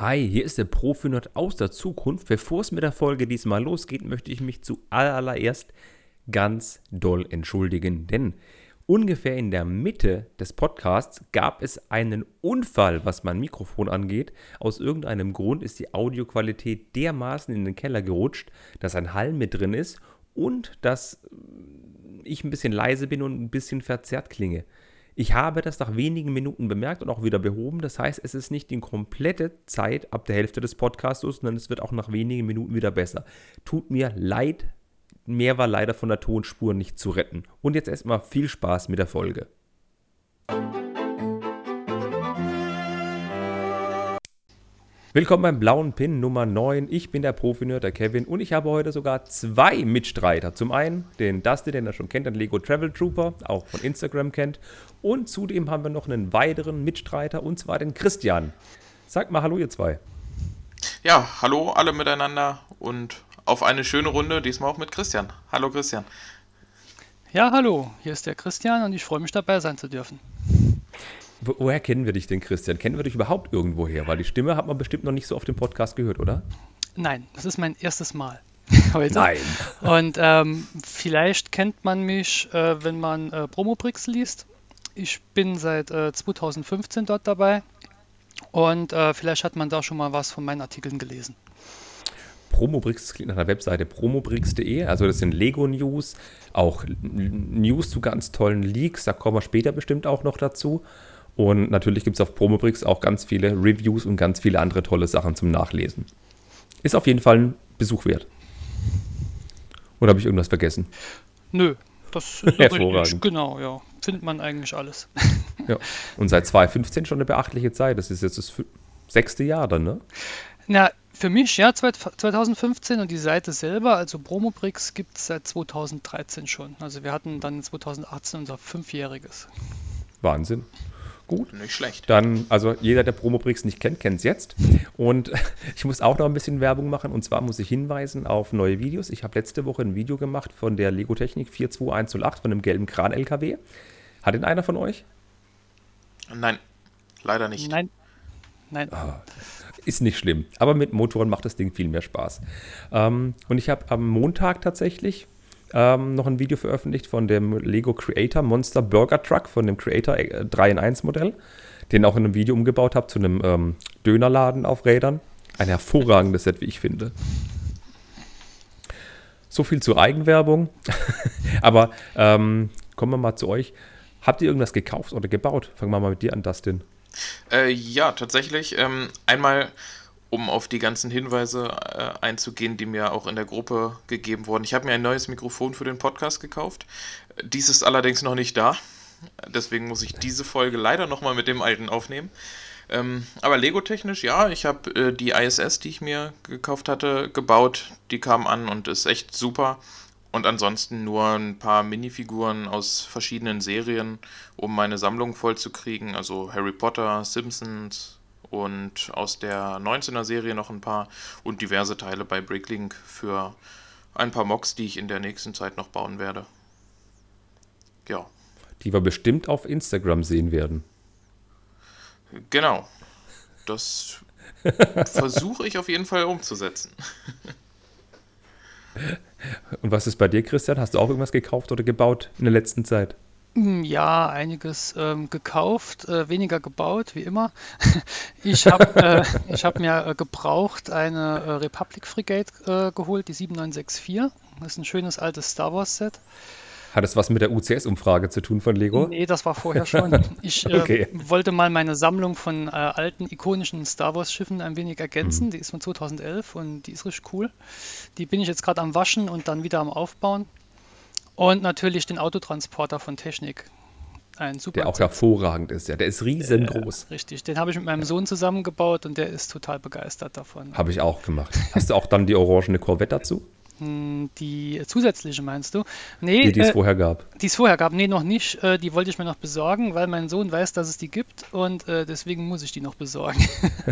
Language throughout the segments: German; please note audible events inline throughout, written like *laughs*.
Hi, hier ist der Profi-Nerd aus der Zukunft. Bevor es mit der Folge diesmal losgeht, möchte ich mich zuallererst ganz doll entschuldigen, denn ungefähr in der Mitte des Podcasts gab es einen Unfall, was mein Mikrofon angeht. Aus irgendeinem Grund ist die Audioqualität dermaßen in den Keller gerutscht, dass ein Hall mit drin ist und dass ich ein bisschen leise bin und ein bisschen verzerrt klinge. Ich habe das nach wenigen Minuten bemerkt und auch wieder behoben. Das heißt, es ist nicht die komplette Zeit ab der Hälfte des Podcasts, sondern es wird auch nach wenigen Minuten wieder besser. Tut mir leid, mehr war leider von der Tonspur nicht zu retten. Und jetzt erstmal viel Spaß mit der Folge. Willkommen beim blauen Pin Nummer 9. Ich bin der Profi-Nerd, der Kevin, und ich habe heute sogar zwei Mitstreiter. Zum einen den Dusty, den er schon kennt, den Lego Travel Trooper, auch von Instagram kennt. Und zudem haben wir noch einen weiteren Mitstreiter, und zwar den Christian. Sagt mal Hallo, ihr zwei. Ja, hallo alle miteinander und auf eine schöne Runde, diesmal auch mit Christian. Hallo Christian. Ja, hallo, hier ist der Christian und ich freue mich dabei sein zu dürfen. Woher kennen wir dich denn, Christian? Kennen wir dich überhaupt irgendwoher? Weil die Stimme hat man bestimmt noch nicht so auf dem Podcast gehört, oder? Nein, das ist mein erstes Mal *laughs* heute. Nein. Und ähm, vielleicht kennt man mich, äh, wenn man äh, Promobrix liest. Ich bin seit äh, 2015 dort dabei und äh, vielleicht hat man da schon mal was von meinen Artikeln gelesen. Promobrix, das klingt nach einer Webseite promobrix.de, also das sind Lego-News, auch News zu ganz tollen Leaks, da kommen wir später bestimmt auch noch dazu. Und natürlich gibt es auf Promobrix auch ganz viele Reviews und ganz viele andere tolle Sachen zum Nachlesen. Ist auf jeden Fall ein Besuch wert. Oder habe ich irgendwas vergessen? Nö, das ist Hervorragend. Genau, ja. Findet man eigentlich alles. Ja. Und seit 2015 schon eine beachtliche Zeit. Das ist jetzt das sechste Jahr dann, ne? Na, für mich ja, zweit- 2015 und die Seite selber, also Promobrix, gibt es seit 2013 schon. Also wir hatten dann 2018 unser Fünfjähriges. Wahnsinn. Gut. Nicht schlecht. Dann, also jeder, der Promobrix nicht kennt, kennt es jetzt. Und *laughs* ich muss auch noch ein bisschen Werbung machen. Und zwar muss ich hinweisen auf neue Videos. Ich habe letzte Woche ein Video gemacht von der Lego Technik 42108 von dem gelben Kran-LKW. Hat ihn einer von euch? Nein, leider nicht. Nein, nein. Ist nicht schlimm. Aber mit Motoren macht das Ding viel mehr Spaß. Ähm, und ich habe am Montag tatsächlich ähm, noch ein Video veröffentlicht von dem Lego Creator Monster Burger Truck, von dem Creator äh, 3 in 1 Modell, den auch in einem Video umgebaut habe zu einem ähm, Dönerladen auf Rädern. Ein hervorragendes Set, wie ich finde. So viel zur Eigenwerbung. *laughs* Aber ähm, kommen wir mal zu euch. Habt ihr irgendwas gekauft oder gebaut? Fangen wir mal mit dir an, Dustin. Äh, ja, tatsächlich. Ähm, einmal, um auf die ganzen Hinweise äh, einzugehen, die mir auch in der Gruppe gegeben wurden. Ich habe mir ein neues Mikrofon für den Podcast gekauft. Dies ist allerdings noch nicht da. Deswegen muss ich diese Folge leider nochmal mit dem alten aufnehmen. Ähm, aber Lego-technisch, ja, ich habe äh, die ISS, die ich mir gekauft hatte, gebaut. Die kam an und ist echt super. Und ansonsten nur ein paar Minifiguren aus verschiedenen Serien, um meine Sammlung voll zu kriegen. Also Harry Potter, Simpsons und aus der 19er Serie noch ein paar und diverse Teile bei Bricklink für ein paar Mocks, die ich in der nächsten Zeit noch bauen werde. Ja, Die wir bestimmt auf Instagram sehen werden. genau. Das *laughs* versuche ich auf jeden Fall umzusetzen. Und was ist bei dir, Christian? Hast du auch irgendwas gekauft oder gebaut in der letzten Zeit? Ja, einiges ähm, gekauft, äh, weniger gebaut, wie immer. *laughs* Ich habe äh, ich hab mir äh, gebraucht eine äh, Republic Frigate äh, geholt, die 7964. Das ist ein schönes altes Star Wars Set. Hat es was mit der UCS-Umfrage zu tun von Lego? Nee, das war vorher schon. *laughs* Ich äh, Okay. wollte mal meine Sammlung von äh, alten, ikonischen Star Wars-Schiffen ein wenig ergänzen. Die ist von 2011 und die ist richtig cool. Die bin ich jetzt gerade am Waschen und dann wieder am Aufbauen. Und natürlich den Autotransporter von Technik. Ein super Der auch hervorragend ist, ja. Der ist riesengroß. Richtig, den habe ich mit meinem Sohn zusammengebaut und der ist total begeistert davon. Habe ich auch gemacht. Hast du auch dann die orangene Corvette dazu? Hm, Die zusätzliche meinst du? Nee, Die, die es äh, vorher gab. die es vorher gab. Nee, noch nicht. Äh, Die wollte ich mir noch besorgen, weil mein Sohn weiß, dass es die gibt und äh, deswegen muss ich die noch besorgen.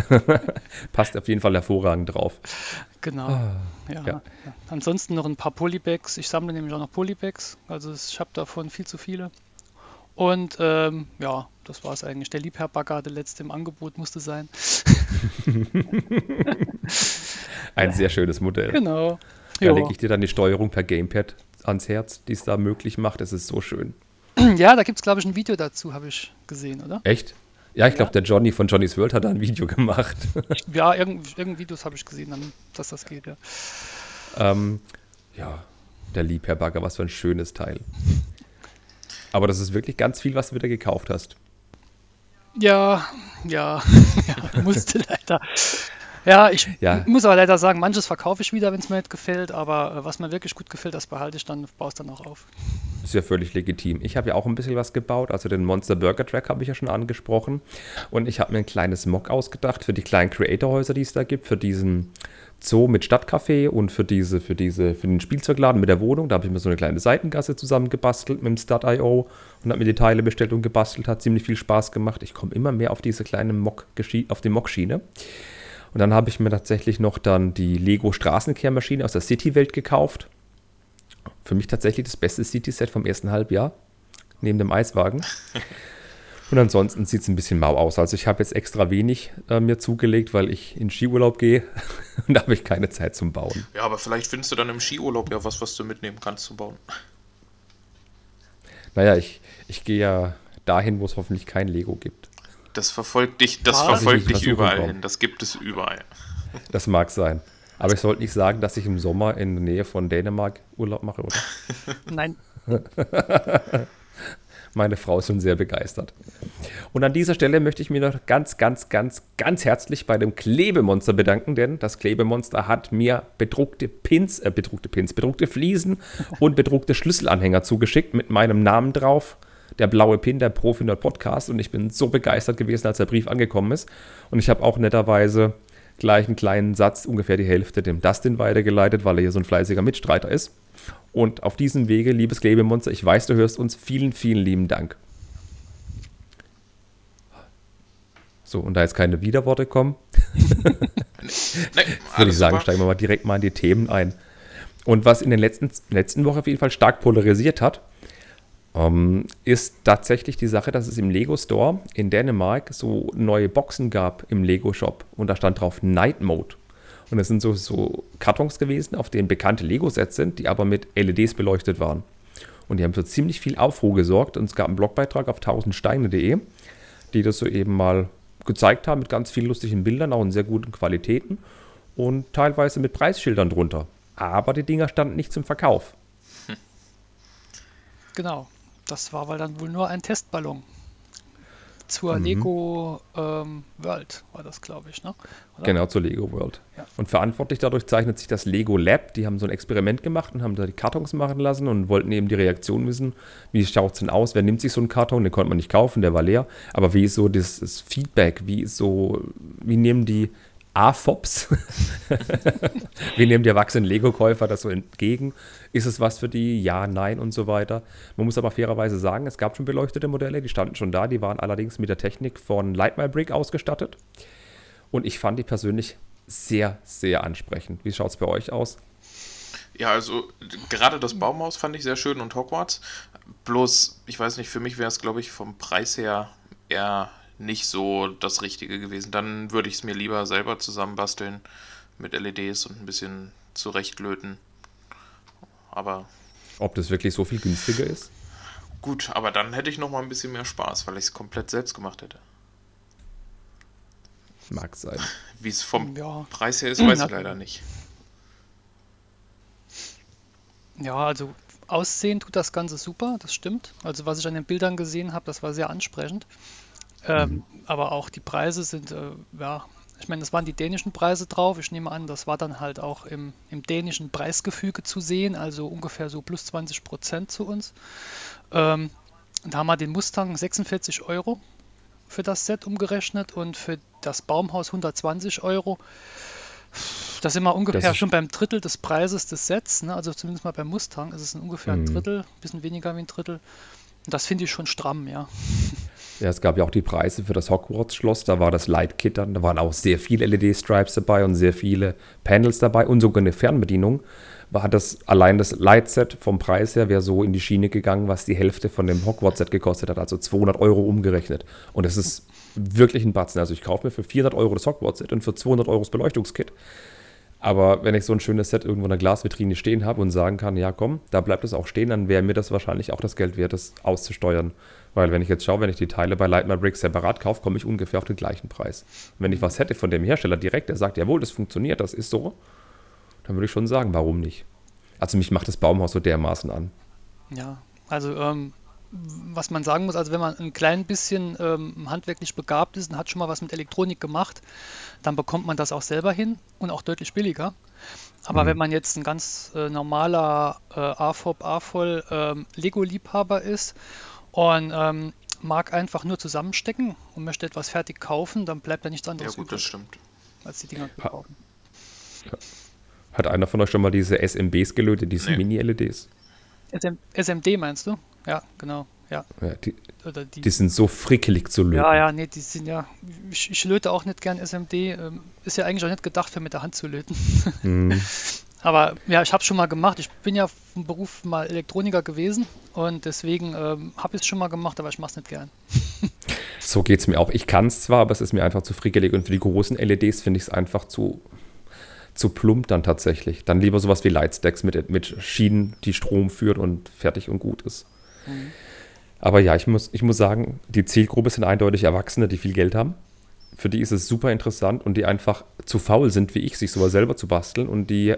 *laughs* *laughs* Passt auf jeden Fall hervorragend drauf. Genau. ja. ja. ja. Ansonsten noch ein paar Polybags. Ich sammle nämlich auch noch Polybags. Also ich habe davon viel zu viele. Und ähm, ja, das war es eigentlich. Der Liebherr-Bagger, der letzte im Angebot musste sein. *laughs* Ein sehr schönes Modell. Genau. Da lege ich dir dann die Steuerung per Gamepad ans Herz, die es da möglich macht. Es ist so schön. *clears throat* Ja, da gibt es, glaube ich, ein Video dazu, habe ich gesehen, oder? Echt? Ja, ich glaube, der Johnny von Johnny's World hat da ein Video *laughs* gemacht. ja, irgendein, irgendein Videos habe ich gesehen, dann, dass das geht, ja. Ähm, ja, der Liebherr-Bagger, was für ein schönes Teil. Aber das ist wirklich ganz viel, was du wieder gekauft hast. Ja, ja, *laughs* ja musste leider. Ja, ich ja. muss aber leider sagen, manches verkaufe ich wieder, wenn es mir nicht gefällt, aber äh, was mir wirklich gut gefällt, das behalte ich dann, baue es dann auch auf. Ist ja völlig legitim. Ich habe ja auch ein bisschen was gebaut, also den Monster Burger Track habe ich ja schon angesprochen und ich habe mir ein kleines Mock ausgedacht für die kleinen Creator-Häuser, die es da gibt, für diesen Zoo mit Stadtcafé und für diese, für diese, für den Spielzeugladen mit der Wohnung. Da habe ich mir so eine kleine Seitengasse zusammengebastelt mit dem Stud.io und habe mir die Teile bestellt und gebastelt. Hat ziemlich viel Spaß gemacht. Ich komme immer mehr auf diese kleine Mock, auf die Mock-Schiene. Und dann habe ich mir tatsächlich noch dann die Lego Straßenkehrmaschine aus der City-Welt gekauft. Für mich tatsächlich das beste City-Set vom ersten Halbjahr, neben dem Eiswagen. *laughs* Und ansonsten sieht es ein bisschen mau aus. Also ich habe jetzt extra wenig äh, mir zugelegt, weil ich in Skiurlaub gehe *laughs* und da habe ich keine Zeit zum Bauen. Ja, aber vielleicht findest du dann im Skiurlaub ja was, was du mitnehmen kannst zum Bauen. Naja, ich, ich gehe ja dahin, wo es hoffentlich kein Lego gibt. Das verfolgt dich, das ah, verfolgt dich überall hin. Das gibt es überall. Das mag sein. Aber ich sollte nicht sagen, dass ich im Sommer in der Nähe von Dänemark Urlaub mache, oder? *laughs* Nein. *laughs* Meine Frau ist schon sehr begeistert. Und an dieser Stelle möchte ich mich noch ganz, ganz, ganz, ganz herzlich bei dem Klebemonster bedanken, denn das Klebemonster hat mir bedruckte Pins, äh, bedruckte Pins, bedruckte Fliesen und bedruckte Schlüsselanhänger zugeschickt mit meinem Namen drauf der blaue Pin, der Profi Nerd Podcast. Und ich bin so begeistert gewesen, als der Brief angekommen ist. Und ich habe auch netterweise gleich einen kleinen Satz, ungefähr die Hälfte, dem Dustin weitergeleitet, weil er hier so ein fleißiger Mitstreiter ist. Und auf diesem Wege, liebes Klebemonster, ich weiß, du hörst uns, vielen, vielen lieben Dank. So, und da jetzt keine Widerworte kommen, *laughs* nee, *laughs* würde ich sagen, steigen wir mal direkt mal in die Themen ein. Und was in den letzten, letzten Wochen auf jeden Fall stark polarisiert hat, ist tatsächlich die Sache, dass es im Lego Store in Dänemark so neue Boxen gab im Lego Shop und da stand drauf Night Mode. Und das sind so, so Kartons gewesen, auf denen bekannte Lego-Sets sind, die aber mit LEDs beleuchtet waren. Und die haben für ziemlich viel Aufruhr gesorgt und es gab einen Blogbeitrag auf 1000steine.de, die das so eben mal gezeigt haben mit ganz vielen lustigen Bildern, auch in sehr guten Qualitäten und teilweise mit Preisschildern drunter. Aber die Dinger standen nicht zum Verkauf. Genau. Das war weil dann wohl nur ein Testballon. Zur mhm. Lego ähm, World war das, glaube ich, ne? Oder? Genau, zur Lego World. Ja. Und verantwortlich dadurch zeichnet sich das Lego Lab. Die haben so ein Experiment gemacht und haben da die Kartons machen lassen und wollten eben die Reaktion wissen. Wie schaut es denn aus? Wer nimmt sich so einen Karton? Den konnte man nicht kaufen, der war leer. Aber wie ist so das, das Feedback? Wie ist so, wie nehmen die AFOPs. *laughs* Wir nehmen die erwachsenen Lego-Käufer das so entgegen. Ist es was für die? Ja, nein und so weiter. Man muss aber fairerweise sagen, es gab schon beleuchtete Modelle, die standen schon da. Die waren allerdings mit der Technik von Light My Brick ausgestattet. Und ich fand die persönlich sehr, sehr ansprechend. Wie schaut es bei euch aus? Ja, also gerade das Baumhaus fand ich sehr schön und Hogwarts. Bloß, ich weiß nicht, für mich wäre es, glaube ich, vom Preis her eher nicht so das Richtige gewesen. Dann würde ich es mir lieber selber zusammenbasteln mit LEDs und ein bisschen zurechtlöten. Aber. Ob das wirklich so viel günstiger ist? Gut, aber dann hätte ich noch mal ein bisschen mehr Spaß, weil ich es komplett selbst gemacht hätte. Mag sein. Wie es vom ja. Preis her ist, weiß ich leider nicht. Ja, also aussehen tut das Ganze super, das stimmt. Also was ich an den Bildern gesehen habe, das war sehr ansprechend. Ähm, mhm. Aber auch die Preise sind, äh, ja, ich meine, das waren die dänischen Preise drauf. Ich nehme an, das war dann halt auch im, im dänischen Preisgefüge zu sehen, also ungefähr so plus 20 Prozent zu uns. Ähm, da haben wir den Mustang 46 Euro für das Set umgerechnet und für das Baumhaus 120 Euro. Da sind wir ungefähr schon beim Drittel des Preises des Sets, ne? also zumindest mal beim Mustang ist es ungefähr ein mhm. Drittel, ein bisschen weniger wie ein Drittel. Und das finde ich schon stramm, ja. *laughs* Ja, es gab ja auch die Preise für das Hogwarts-Schloss. Da war das Light Kit dann. Da waren auch sehr viele LED-Stripes dabei und sehr viele Panels dabei und sogar eine Fernbedienung. war, das allein das Light-Set vom Preis her wäre so in die Schiene gegangen, was die Hälfte von dem Hogwarts-Set gekostet hat, also 200 Euro umgerechnet. Und das ist wirklich ein Batzen. Also ich kaufe mir für 400 Euro das Hogwarts-Set und für 200 Euro das Beleuchtungskit. Aber wenn ich so ein schönes Set irgendwo in der Glasvitrine stehen habe und sagen kann, ja komm, da bleibt es auch stehen, dann wäre mir das wahrscheinlich auch das Geld wert, das auszusteuern. Weil wenn ich jetzt schaue, wenn ich die Teile bei Light My Bricks separat kaufe, komme ich ungefähr auf den gleichen Preis. Und wenn ich was hätte von dem Hersteller direkt, der sagt, jawohl, das funktioniert, das ist so, dann würde ich schon sagen, warum nicht? Also mich macht das Baumhaus so dermaßen an. Ja, also ähm, was man sagen muss, also wenn man ein klein bisschen ähm, handwerklich begabt ist und hat schon mal was mit Elektronik gemacht, dann bekommt man das auch selber hin und auch deutlich billiger. Aber mhm. wenn man jetzt ein ganz äh, normaler äh, AFOB, AFOL ähm, Lego-Liebhaber ist und ähm, mag einfach nur zusammenstecken und möchte etwas fertig kaufen, dann bleibt da nichts anderes ja, gut, übrig, das stimmt. als die Dinger zu kaufen. Hat einer von euch schon mal diese SMBs gelötet, diese nee. Mini-LEDs? SM, SMD meinst du? Ja, genau. Ja. ja die, die, die, sind so frickelig zu löten. Ja, ja, nee, die sind ja. Ich, ich löte auch nicht gern SMD. Ähm, ist ja eigentlich auch nicht gedacht für mit der Hand zu löten. Mhm. *laughs* Aber ja, ich habe es schon mal gemacht. Ich bin ja vom Beruf mal Elektroniker gewesen und deswegen ähm, habe ich es schon mal gemacht, aber ich mache es nicht gern. *laughs* so geht es mir auch. Ich kann es zwar, aber es ist mir einfach zu frickelig und für die großen LEDs finde ich es einfach zu, zu plump dann tatsächlich. Dann lieber sowas wie Lightstacks mit, mit Schienen, die Strom führt und fertig und gut ist. Mhm. Aber ja, ich muss, ich muss sagen, die Zielgruppe sind eindeutig Erwachsene, die viel Geld haben. Für die ist es super interessant und die einfach zu faul sind, wie ich, sich sowas selber zu basteln. Und die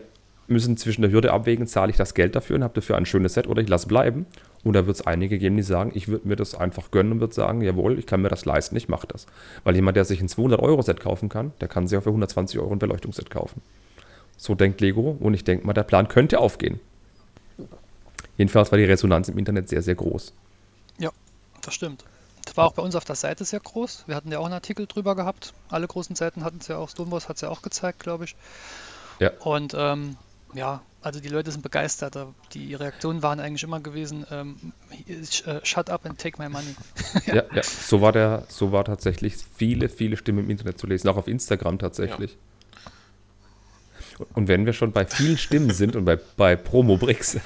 müssen zwischen der Hürde abwägen, zahle ich das Geld dafür und habe dafür ein schönes Set oder ich lasse bleiben. Und da wird es einige geben, die sagen, ich würde mir das einfach gönnen und würde sagen, jawohl, ich kann mir das leisten, ich mache das. Weil jemand, der sich ein 200-Euro-Set kaufen kann, der kann sich auch für 120 Euro ein Beleuchtungsset kaufen. So denkt Lego und ich denke mal, der Plan könnte aufgehen. Jedenfalls war die Resonanz im Internet sehr, sehr groß. Ja, das stimmt. Das war auch bei uns auf der Seite sehr groß. Wir hatten ja auch einen Artikel drüber gehabt. Alle großen Seiten hatten es ja auch. Stonewalls hat es ja auch gezeigt, glaube ich. Ja. Und ähm, ja, also die Leute sind begeistert. Die Reaktionen waren eigentlich immer gewesen, ähm, äh, shut up and take my money. ja. ja, ja, so war der, so war tatsächlich viele, viele Stimmen im Internet zu lesen, auch auf Instagram tatsächlich. Ja. Und wenn wir schon bei vielen Stimmen sind und bei, bei Promo-Bricks.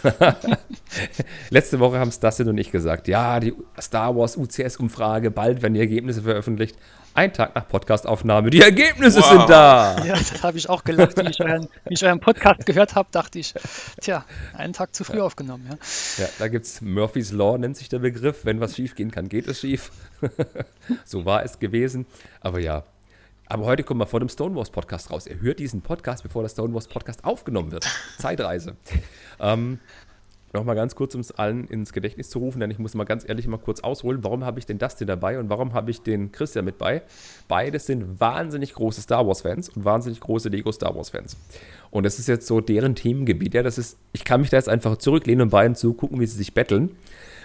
*laughs* Letzte Woche haben es Dustin und ich gesagt, ja, die Star Wars UCS-Umfrage, bald werden die Ergebnisse veröffentlicht. Ein Tag nach Podcastaufnahme, die Ergebnisse wow. sind da. Ja, das habe ich auch gelacht. Wie ich euren, wie ich euren Podcast gehört habe, dachte ich, tja, einen Tag zu früh ja. aufgenommen. Ja, ja da gibt es Murphy's Law, nennt sich der Begriff. Wenn was schief gehen kann, geht es schief. *laughs* so war es gewesen. Aber ja, aber heute kommt mal vor dem Stonewalls Podcast raus. Er hört diesen Podcast, bevor der Stonewalls Podcast aufgenommen wird. Zeitreise. ähm, Nochmal ganz kurz, um es allen ins Gedächtnis zu rufen, denn ich muss mal ganz ehrlich mal kurz ausholen, warum habe ich den Dustin dabei und warum habe ich den Christian mit bei? Beides sind wahnsinnig große Star Wars-Fans und wahnsinnig große Lego Star Wars-Fans. Und das ist jetzt so deren Themengebiet. Ja, das ist, ich kann mich da jetzt einfach zurücklehnen und beiden zugucken, wie sie sich betteln.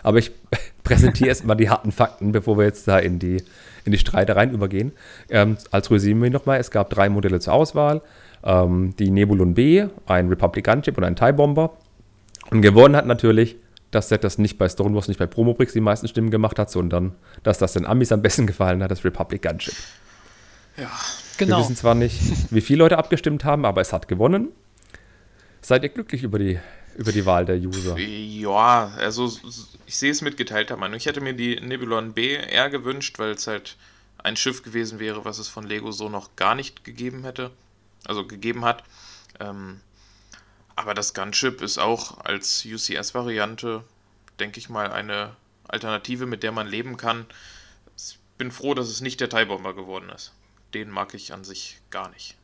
Aber ich *laughs* präsentiere erstmal die harten Fakten, bevor wir jetzt da in die, in die Streitereien übergehen. Ähm, als Resümee nochmal, es gab drei Modelle zur Auswahl. Ähm, die Nebulon B, ein Republican Chip und ein TIE Bomber. Und gewonnen hat natürlich das Set, das nicht bei Stonewalls, nicht bei Promobrix die meisten Stimmen gemacht hat, sondern dass das den Amis am besten gefallen hat, das Republic Gunship. Ja, genau. Wir wissen zwar nicht, wie viele Leute abgestimmt haben, aber es hat gewonnen. Seid ihr glücklich über die über die Wahl der User? Ja, also ich sehe es mit geteilter Meinung. Ich hätte mir die Nebulon B eher gewünscht, weil es halt ein Schiff gewesen wäre, was es von Lego so noch gar nicht gegeben hätte, also gegeben hat. Ähm, aber das Gunship ist auch als UCS-Variante, denke ich mal, eine Alternative, mit der man leben kann. Ich bin froh, dass es nicht der Bomber geworden ist. Den mag ich an sich gar nicht.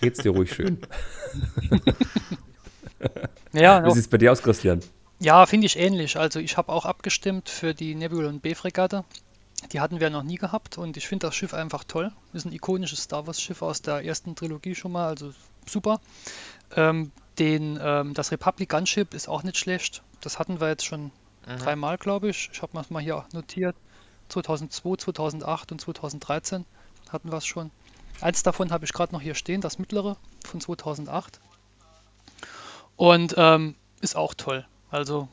Geht's dir ruhig schön. *laughs* ja, Wie sieht es bei dir aus, Christian? Ja, finde ich ähnlich. Also ich habe auch abgestimmt für die Nebulon B-Fregatte. Die hatten wir noch nie gehabt und ich finde das Schiff einfach toll. Ist ein ikonisches Star Wars-Schiff aus der ersten Trilogie schon mal, also super. Ähm, den, ähm, das Republic Gunship ist auch nicht schlecht. Das hatten wir jetzt schon mhm. dreimal, glaube ich. Ich habe es mal hier notiert. 2002, 2008 und 2013 hatten wir es schon. Eins davon habe ich gerade noch hier stehen, das mittlere von 2008. Und ähm, ist auch toll. Also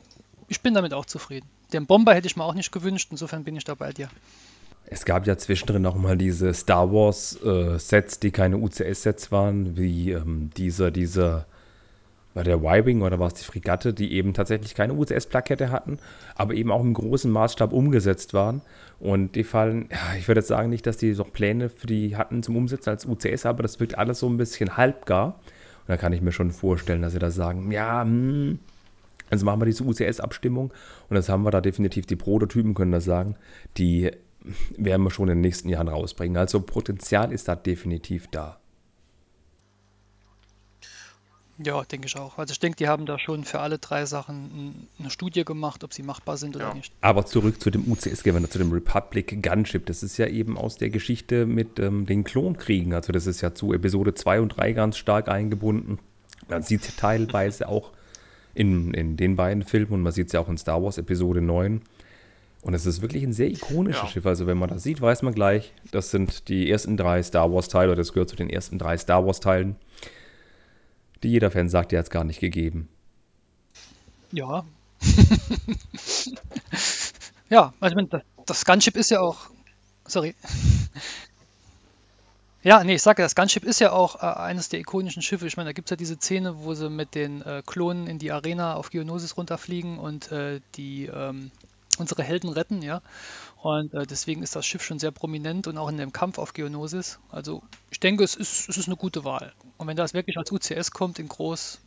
ich bin damit auch zufrieden. Den Bomber hätte ich mir auch nicht gewünscht, insofern bin ich da bei dir. Es gab ja zwischendrin auch mal diese Star Wars äh, Sets, die keine UCS-Sets waren, wie ähm, dieser, dieser, war der Y-Wing oder war es die Fregatte, die eben tatsächlich keine UCS-Plakette hatten, aber eben auch im großen Maßstab umgesetzt waren. Und die fallen, ja, ich würde jetzt sagen nicht, dass die noch Pläne für die hatten zum Umsetzen als UCS, aber das wirkt alles so ein bisschen halbgar. Und da kann ich mir schon vorstellen, dass sie da sagen, ja, hm, also machen wir diese UCS-Abstimmung und das haben wir da definitiv die Prototypen, können das sagen, die werden wir schon in den nächsten Jahren rausbringen. Also Potenzial ist da definitiv da. Ja, denke ich auch. Also ich denke, die haben da schon für alle drei Sachen eine Studie gemacht, ob sie machbar sind oder ja. nicht. Aber zurück zu dem UCS-Gewinner, zu dem Republic Gunship. Das ist ja eben aus der Geschichte mit ähm, den Klonkriegen. Also das ist ja zu Episode 2 und 3 ganz stark eingebunden. Man sieht teilweise auch in, in den beiden Filmen und man sieht es ja auch in Star Wars Episode 9. Und es ist wirklich ein sehr ikonisches ja. Schiff. Also wenn man das sieht, weiß man gleich, das sind die ersten drei Star Wars-Teile oder das gehört zu den ersten drei Star Wars-Teilen, die jeder Fan sagt, der hat es gar nicht gegeben. Ja. *laughs* ja, also das, das Gunship ist ja auch. Sorry. Ja, nee, ich sage, das Gunship ist ja auch äh, eines der ikonischen Schiffe. Ich meine, da gibt es ja diese Szene, wo sie mit den äh, Klonen in die Arena auf Geonosis runterfliegen und äh, die ähm, unsere Helden retten, ja. Und äh, deswegen ist das Schiff schon sehr prominent und auch in dem Kampf auf Geonosis. Also ich denke, es ist, es ist eine gute Wahl. Und wenn das wirklich als UCS kommt in groß,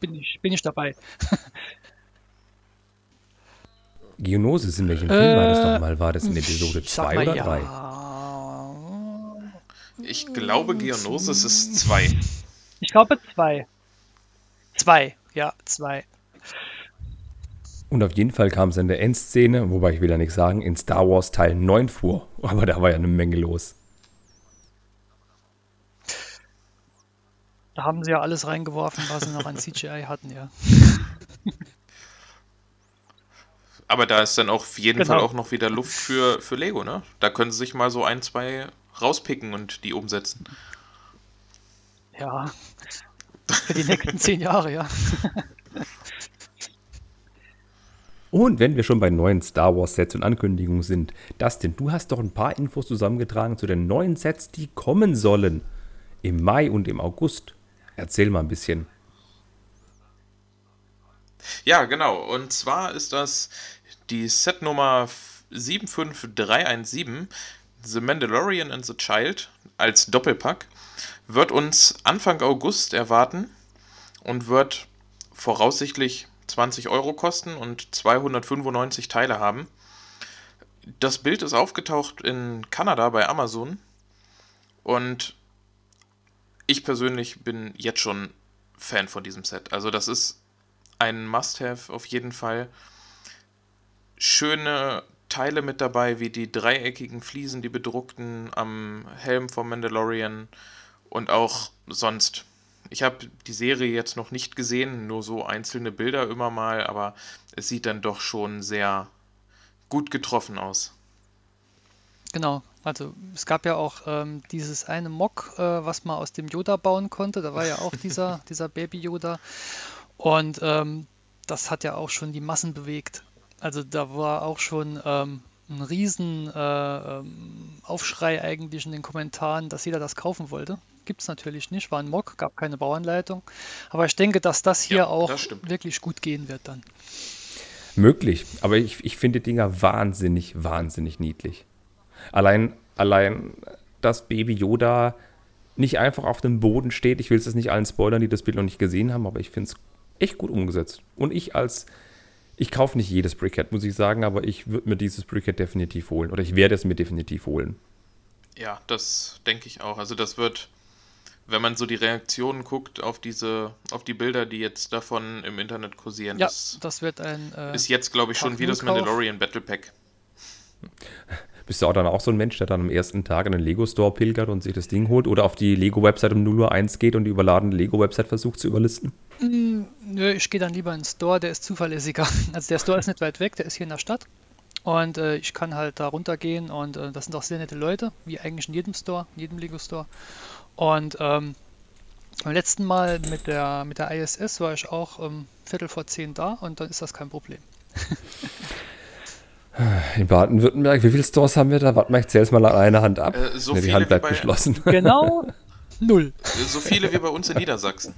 bin ich, bin ich dabei. *laughs* Geonosis, in welchem Film äh, war das nochmal? War das in Episode 2 oder 3? Ja. Ich glaube, Geonosis ist 2. Ich glaube 2. 2, ja, 2. Und auf jeden Fall kam es in der Endszene, wobei ich will ja nichts sagen, in Star Wars Teil 9 vor. Aber da war ja eine Menge los. Da haben sie ja alles reingeworfen, was sie noch an CGI hatten, ja. Aber da ist dann auch auf jeden genau. Fall auch noch wieder Luft für, für Lego, ne? Da können sie sich mal so ein, zwei rauspicken und die umsetzen. Ja, für die nächsten zehn Jahre, ja. Und wenn wir schon bei neuen Star Wars Sets und Ankündigungen sind, Dustin, du hast doch ein paar Infos zusammengetragen zu den neuen Sets, die kommen sollen. Im Mai und im August. Erzähl mal ein bisschen. Ja, genau. Und zwar ist das die Setnummer 75317, The Mandalorian and the Child, als Doppelpack. Wird uns Anfang August erwarten und wird voraussichtlich 20 Euro kosten und 295 Teile haben. Das Bild ist aufgetaucht in Kanada bei Amazon und ich persönlich bin jetzt schon Fan von diesem Set. Also das ist ein Must-Have auf jeden Fall. Schöne Teile mit dabei, wie die dreieckigen Fliesen, die bedruckten am Helm vom Mandalorian und auch sonst ich habe die Serie jetzt noch nicht gesehen, nur so einzelne Bilder immer mal, aber es sieht dann doch schon sehr gut getroffen aus. Genau, also es gab ja auch ähm, dieses eine Mock, äh, was man aus dem Yoda bauen konnte. Da war ja auch dieser, *laughs* dieser Baby Yoda. Und ähm, das hat ja auch schon die Massen bewegt. Also da war auch schon ähm, ein riesen äh, ähm, Aufschrei eigentlich in den Kommentaren, dass jeder das kaufen wollte gibt es natürlich nicht, war ein Mock, gab keine Bauanleitung. Aber ich denke, dass das hier ja, auch das wirklich gut gehen wird dann. Möglich, aber ich, ich finde die Dinger wahnsinnig, wahnsinnig niedlich. Allein, allein, dass Baby Yoda nicht einfach auf dem Boden steht. Ich will es nicht allen spoilern, die das Bild noch nicht gesehen haben, aber ich finde es echt gut umgesetzt. Und ich als, ich kaufe nicht jedes Brickhead, muss ich sagen, aber ich würde mir dieses Brickhead definitiv holen. Oder ich werde es mir definitiv holen. Ja, das denke ich auch. Also das wird wenn man so die Reaktionen guckt auf diese, auf die Bilder, die jetzt davon im Internet kursieren, ja, das, das wird ein äh, ist jetzt, glaube ich, schon wie das Mandalorian Battle Pack. *laughs* Bist du auch dann auch so ein Mensch, der dann am ersten Tag in den Lego-Store pilgert und sich das Ding holt oder auf die Lego-Website um 0 Uhr 1 geht und die überladene Lego-Website versucht zu überlisten? Mm, nö, ich gehe dann lieber in den Store, der ist zuverlässiger. *laughs* Also der Store ist nicht weit weg, der ist hier in der Stadt. Und äh, ich kann halt da runtergehen und äh, das sind auch sehr nette Leute, wie eigentlich in jedem Store, in jedem Lego-Store. Und ähm, beim letzten Mal mit der, mit der ISS war ich auch ähm, Viertel vor zehn da und dann ist das kein Problem. *laughs* In Baden-Württemberg, wie viele Stores haben wir da? Warte mal, ich zähle es mal an einer Hand ab. Äh, so Ne, die viele Hand wie bleibt bei- geschlossen. *laughs* Genau null. So viele wie bei uns in Niedersachsen.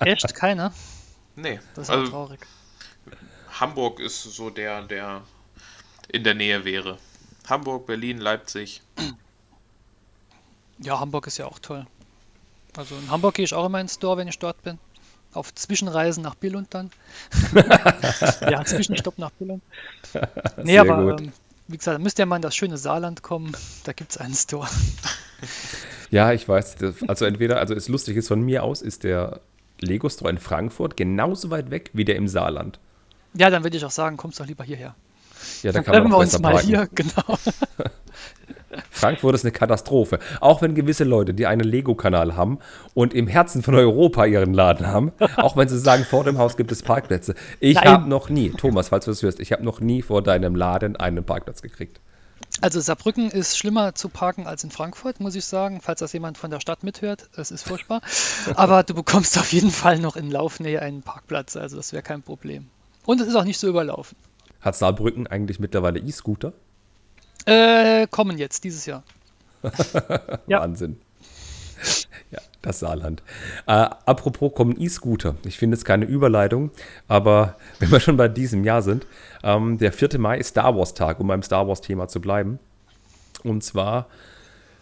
Echt keiner? Nee. Das ist ja Also traurig. Hamburg ist so der, der in der Nähe wäre. Hamburg, Berlin, Leipzig. Ja, Hamburg ist ja auch toll. Also in Hamburg gehe ich auch immer ins Store, wenn ich dort bin. Auf Zwischenreisen nach Billund dann. *laughs* ja, Zwischenstopp nach Billund. *laughs* Nee, Sehr aber gut. ähm, wie gesagt, da müsste ja mal in das schöne Saarland kommen. Da gibt es einen Store. *laughs* Ja, ich weiß. Also entweder, also es lustig ist, von mir aus ist der Lego Store in Frankfurt genauso weit weg wie der im Saarland. Ja, dann würde ich auch sagen, kommst doch lieber hierher. Ja, da Dann kann man treffen wir uns mal parken. hier, genau. Frankfurt ist eine Katastrophe. Auch wenn gewisse Leute, die einen Lego-Kanal haben und im Herzen von Europa ihren Laden haben, auch wenn sie sagen, vor dem Haus gibt es Parkplätze. Ich habe noch nie, Thomas, falls du das hörst, ich habe noch nie vor deinem Laden einen Parkplatz gekriegt. Also Saarbrücken ist schlimmer zu parken als in Frankfurt, muss ich sagen, falls das jemand von der Stadt mithört. Es ist furchtbar. Aber du bekommst auf jeden Fall noch in Laufnähe einen Parkplatz, also das wäre kein Problem. Und es ist auch nicht so überlaufen. Hat Saarbrücken eigentlich mittlerweile E-Scooter? Äh, kommen jetzt, dieses Jahr. *laughs* Ja. Wahnsinn. Ja, das Saarland. Äh, apropos kommen E-Scooter. Ich finde es keine Überleitung, aber *laughs* wenn wir schon bei diesem Jahr sind, ähm, der 4. Mai ist Star Wars Tag, um beim Star Wars Thema zu bleiben. Und zwar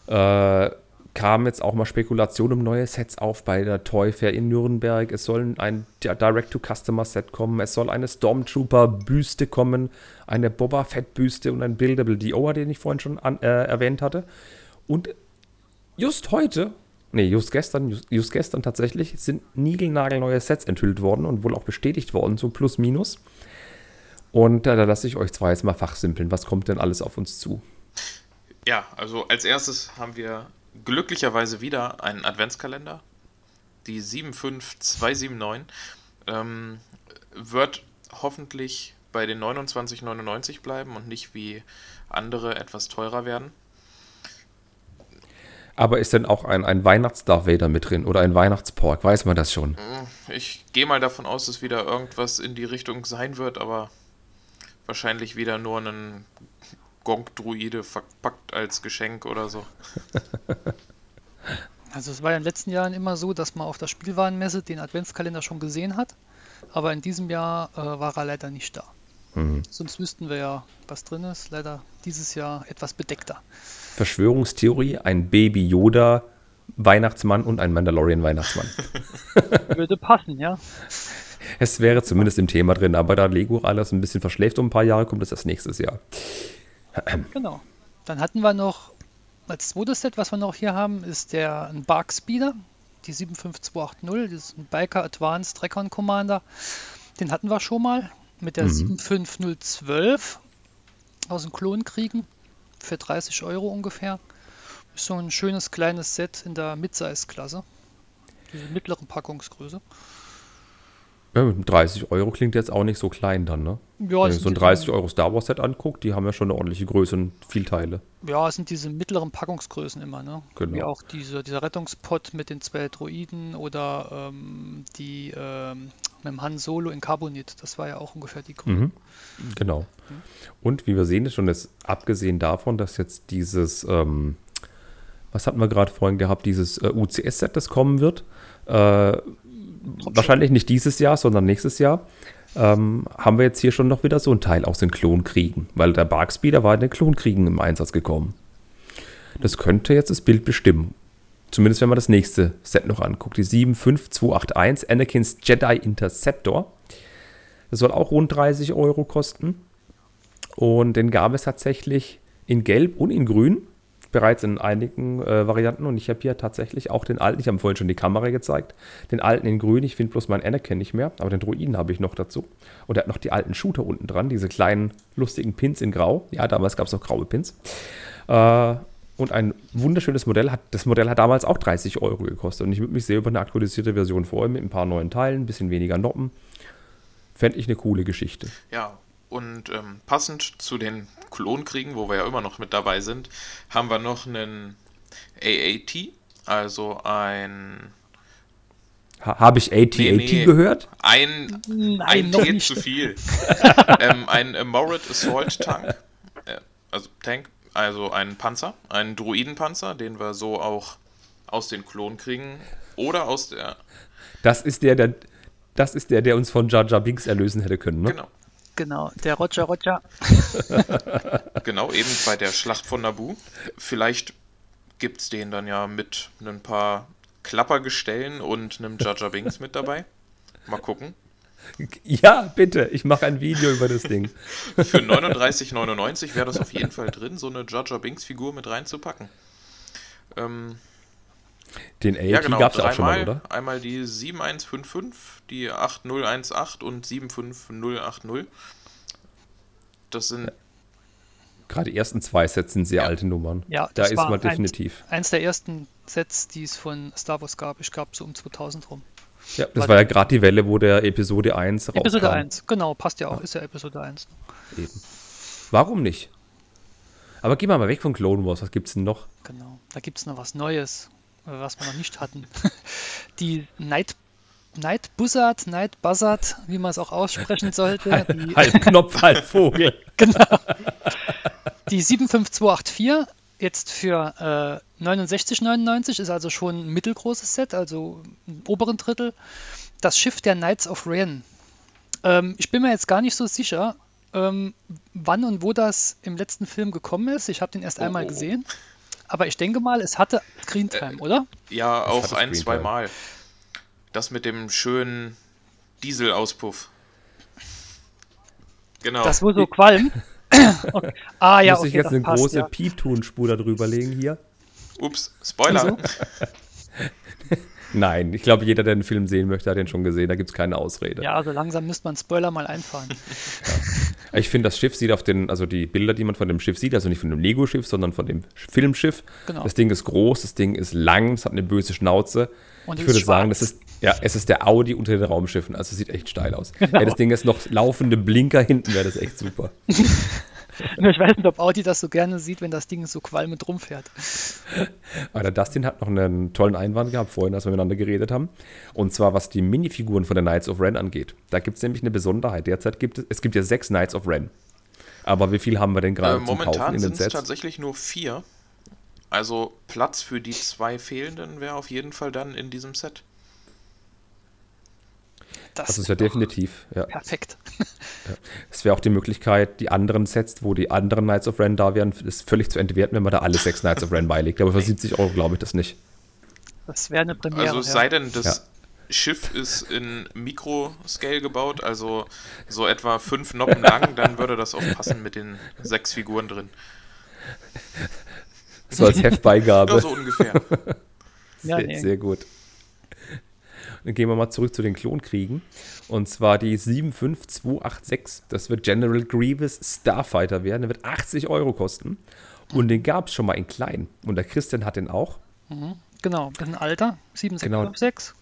äh, kamen jetzt auch mal Spekulationen um neue Sets auf bei der Toy Fair in Nürnberg. Es soll ein Direct-to-Customer-Set kommen. Es soll eine Stormtrooper-Büste kommen, eine Boba Fett-Büste und ein Buildable Dioa, den ich vorhin schon an, äh, erwähnt hatte. Und just heute, nee, just gestern, just, just gestern tatsächlich, sind niegelnagelneue Sets enthüllt worden und wohl auch bestätigt worden, so plus minus. Und äh, da lasse ich euch zwei jetzt mal fachsimpeln. Was kommt denn alles auf uns zu? Ja, also als erstes haben wir glücklicherweise wieder einen Adventskalender. Die 75279 ähm, wird hoffentlich bei den 29,99 bleiben und nicht wie andere etwas teurer werden. Aber ist denn auch ein, ein Weihnachts-Darth Vader mit drin oder ein Weihnachtspork? Weiß man das schon? Ich gehe mal davon aus, dass wieder irgendwas in die Richtung sein wird, aber wahrscheinlich wieder nur ein Gonk-Druide verpackt als Geschenk oder so. *laughs* Also es war ja in den letzten Jahren immer so, dass man auf der Spielwarenmesse den Adventskalender schon gesehen hat. Aber in diesem Jahr äh, war er leider nicht da. Mhm. Sonst wüssten wir ja, was drin ist. Leider dieses Jahr etwas bedeckter. Verschwörungstheorie, ein Baby Yoda Weihnachtsmann und ein Mandalorian Weihnachtsmann. *laughs* Würde passen, ja. es wäre zumindest im Thema drin, aber da Lego alles ein bisschen verschläft um ein paar Jahre, kommt es erst nächstes Jahr. Genau. Dann hatten wir noch als zweites Set, was wir noch hier haben, ist der ein Bark Speeder, die 75280. Das ist ein Biker Advanced Recon Commander. Den hatten wir schon mal mit der 75012 aus dem Klonkriegen für 30 Euro ungefähr. Ist so ein schönes kleines Set in der Midsize-Klasse. Diese mittleren Packungsgröße. Ja, mit 30 Euro klingt jetzt auch nicht so klein dann, ne? Ja, Wenn ihr so ein sind 30 Euro Star Wars Set anguckt, die haben ja schon eine ordentliche Größe und viel Teile. ja, es sind diese mittleren Packungsgrößen immer, ne? Genau. Wie auch diese, dieser Rettungspot mit den zwei Droiden oder ähm, die ähm, mit dem Han Solo in Carbonit. Das war ja auch ungefähr die Größe. Mhm. Genau. Und wie wir sehen, ist schon jetzt abgesehen davon, dass jetzt dieses, ähm, was hatten wir gerade vorhin gehabt, dieses äh, UCS-Set, das kommen wird, äh, wahrscheinlich nicht dieses Jahr, sondern nächstes Jahr, ähm, haben wir jetzt hier schon noch wieder so ein Teil aus den Klonkriegen, weil der Barkspeeder war in den Klonkriegen im Einsatz gekommen. Das könnte jetzt das Bild bestimmen. Zumindest wenn man das nächste Set noch anguckt. Die 75281 Anakins Jedi Interceptor. Das soll auch rund 30 Euro kosten. Und den gab es tatsächlich in Gelb und in Grün. Bereits in einigen äh, Varianten. Und ich habe hier tatsächlich auch den alten, ich habe vorhin schon die Kamera gezeigt, den alten in Grün. Ich finde bloß meinen Anakin nicht mehr, aber den Druiden habe ich noch dazu. Und er hat noch die alten Shooter unten dran, diese kleinen lustigen Pins in Grau. Ja, damals gab es noch graue Pins. Äh, und ein wunderschönes Modell. Hat, das Modell hat damals auch 30 Euro gekostet. Und ich würde mich sehr über eine aktualisierte Version freuen, mit ein paar neuen Teilen, ein bisschen weniger Noppen. Fände ich eine coole Geschichte. Ja, und ähm, passend zu den Klonkriegen, wo wir ja immer noch mit dabei sind, haben wir noch einen AAT, also ein Ha Habe ich AT-AT Nee, nee. gehört? Ein, Nein, ein noch T nicht. zu viel. *laughs* ähm, ein Morat Assault Tank, äh, also Tank, also ein Panzer, ein Druidenpanzer, den wir so auch aus den Klonen kriegen oder aus der, Das ist der, der, das ist der, der uns von Jar Jar Binks erlösen hätte können, ne? genau, Genau, der Roger Roger. *laughs* genau, eben bei der Schlacht von Naboo. Vielleicht gibt es den dann ja mit ein paar Klappergestellen und einem Jar Binks mit dabei. Mal gucken. Ja, bitte, ich mache ein Video über das Ding. *laughs* Für 39,99 wäre das auf jeden Fall drin, so eine Jar Jar Binks Figur mit reinzupacken. Ähm, Den AT Ja, genau. gab es auch schon mal, oder? Einmal die 7155, die 8018 und 75080. Das sind, Gerade die ersten zwei Sets sind sehr Ja. alte Nummern. Ja, da das ist war man eins- definitiv. Eins der ersten Sets, die es von Star Wars gab. Ich glaube so um 2000 rum. Ja, das Warte. war ja gerade die Welle, wo der Episode 1 rauskam. Episode 1, genau, passt ja auch, ist ja Episode 1. Eben. Warum nicht? Aber gehen wir mal weg von Clone Wars. Was gibt's denn noch? Genau. Da gibt es noch was Neues, was wir noch nicht hatten. *laughs* Die Night, Night Buzzard, Night Buzzard, wie man es auch aussprechen sollte. Die, halb Knopf, halb Vogel. *laughs* genau. Die 75284 jetzt für äh, 69,99 ist also schon ein mittelgroßes Set, also im oberen Drittel. Das Schiff der Knights of Ren. Ähm, ich bin mir jetzt gar nicht so sicher, ähm, wann und wo das im letzten Film gekommen ist. Ich habe den erst Oh, einmal oh, oh. Aber ich denke mal, es hatte Screentime, oder? ja, hat auch ein, zwei Mal. Das mit dem schönen Dieselauspuff. Genau. Das wohl so Qualm. *laughs* okay. Ah ja, Muss ich okay, jetzt das eine passt, große ja. Piepton-Spur darüber legen hier? Ups, Spoiler. *laughs* Nein, ich glaube, jeder, der den Film sehen möchte, hat den schon gesehen. Da gibt es keine Ausrede. Ja, also langsam müsste man Spoiler mal einfahren. Ich finde, das Schiff sieht auf den, also die Bilder, die man von dem Schiff sieht, also nicht von dem Lego-Schiff, sondern von dem Filmschiff. Genau. Das Ding ist groß, das Ding ist lang, es hat eine böse Schnauze. Und ich es würde ist sagen, schwarz. das ist, ja, es ist der Audi unter den Raumschiffen. Also sieht echt steil aus. *laughs* Ja, das Ding ist noch laufende Blinker hinten, wäre das echt super. *laughs* *laughs* Nur ich weiß nicht, ob Audi das so gerne sieht, wenn das Ding so qualmend rumfährt. Aber der Dustin hat noch einen tollen Einwand gehabt vorhin, als wir miteinander geredet haben. Und zwar, was die Minifiguren von der Knights of Ren angeht. Da gibt es nämlich eine Besonderheit. Derzeit gibt es, es gibt ja sechs Knights of Ren. Aber wie viel haben wir denn gerade Äh, zum Kaufen momentan in den sind es Sets? tatsächlich nur vier. Also Platz für die zwei fehlenden wäre auf jeden Fall dann in diesem Set. Das, Das ist ja definitiv, ja. perfekt. Es wäre auch die Möglichkeit, die anderen Sets, wo die anderen Knights of Ren da wären, ist völlig zu entwerten, wenn man da alle sechs Knights of Ren beilegt. Aber für 70 Euro glaube ich das nicht. Das wäre eine Premiere. Also es ja. sei denn, das Ja. Schiff ist in Mikroscale gebaut, also so etwa fünf Noppen lang, dann würde das auch passen mit den sechs Figuren drin. So als *laughs* Heftbeigabe. Ja, so ungefähr. Ja, sehr, nee. sehr gut. Dann gehen wir mal zurück zu den Klonkriegen. Und zwar die 75286. Das wird General Grievous Starfighter werden. Der wird 80 Euro kosten. Und den gab es schon mal in klein. Und der Christian hat den auch. Genau, bisschen alter, 7656.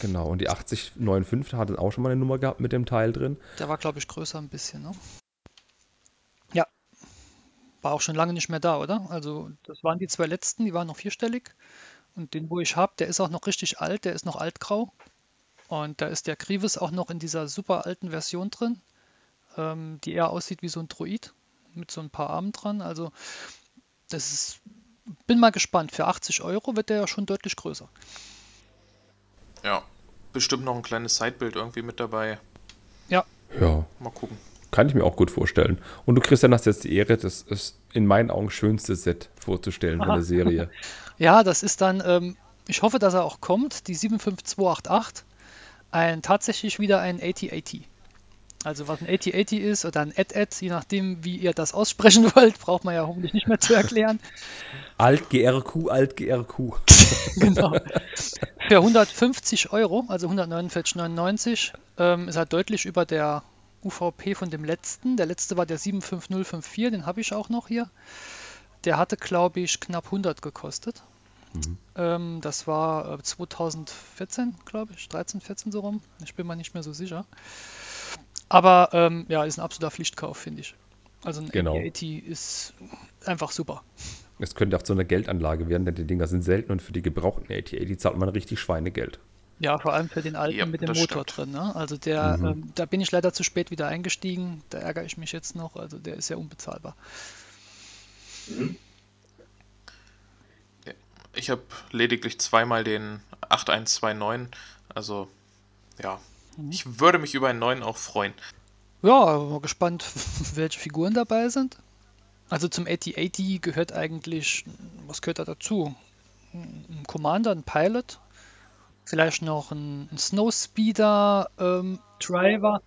Genau. Und die 8095 hat dann auch schon mal eine Nummer gehabt mit dem Teil drin. Der war, glaube ich, größer ein bisschen, ne? Ja. War auch schon lange nicht mehr da, oder? Also, das waren die zwei letzten, die waren noch vierstellig. Und den, wo ich habe, der ist auch noch richtig alt, der ist noch altgrau. Und da ist der Grievous auch noch in dieser super alten Version drin, ähm, die eher aussieht wie so ein Droid mit so ein paar Armen dran. Also, das ist. Bin mal gespannt. Für 80 Euro wird der ja schon deutlich größer. Ja, bestimmt noch ein kleines Sidebild irgendwie mit dabei. Ja. Mal gucken. Kann ich mir auch gut vorstellen. Und du, Christian, hast jetzt die Ehre, das ist in meinen Augen schönste Set vorzustellen von Aha. der *laughs* Serie. Ja, das ist dann, ähm, ich hoffe, dass er auch kommt, die 75288. Ein, tatsächlich wieder ein 8080. Also was ein 8080 ist oder ein AD-AD, je nachdem, wie ihr das aussprechen *laughs* wollt, braucht man ja hoffentlich nicht mehr zu erklären. Alt GRQ, Alt GRQ. *laughs* genau. Für 150 Euro, also 149,99, ähm, ist er deutlich über der UVP von dem letzten. Der letzte war der 75054, den habe ich auch noch hier. Der hatte, glaube ich, knapp 100 gekostet. Ähm, das war äh, 2014, glaube ich, 13, 14 so rum. Ich bin mir nicht mehr so sicher. Aber ähm, ja, ist ein absoluter Pflichtkauf, finde ich. Also ein Genau. 8080 ist einfach super. Es könnte auch so eine Geldanlage werden, denn die Dinger sind selten und für die gebrauchten ATA, die zahlt man richtig Schweinegeld. Ja, vor allem für den alten Ja, mit dem Motor stimmt. drin. Ne? Also der, Mhm. ähm, da bin ich leider zu spät wieder eingestiegen. Da ärgere ich mich jetzt noch. Also der ist ja unbezahlbar. Mhm. Ich habe lediglich zweimal den 8129, also ja, Mhm. ich würde mich über einen neuen auch freuen. Ja, mal gespannt, *laughs* welche Figuren dabei sind. Also zum AT-80 gehört eigentlich, was gehört da dazu? Ein Commander, ein Pilot, vielleicht noch ein, ein Snowspeeder, ähm, Driver,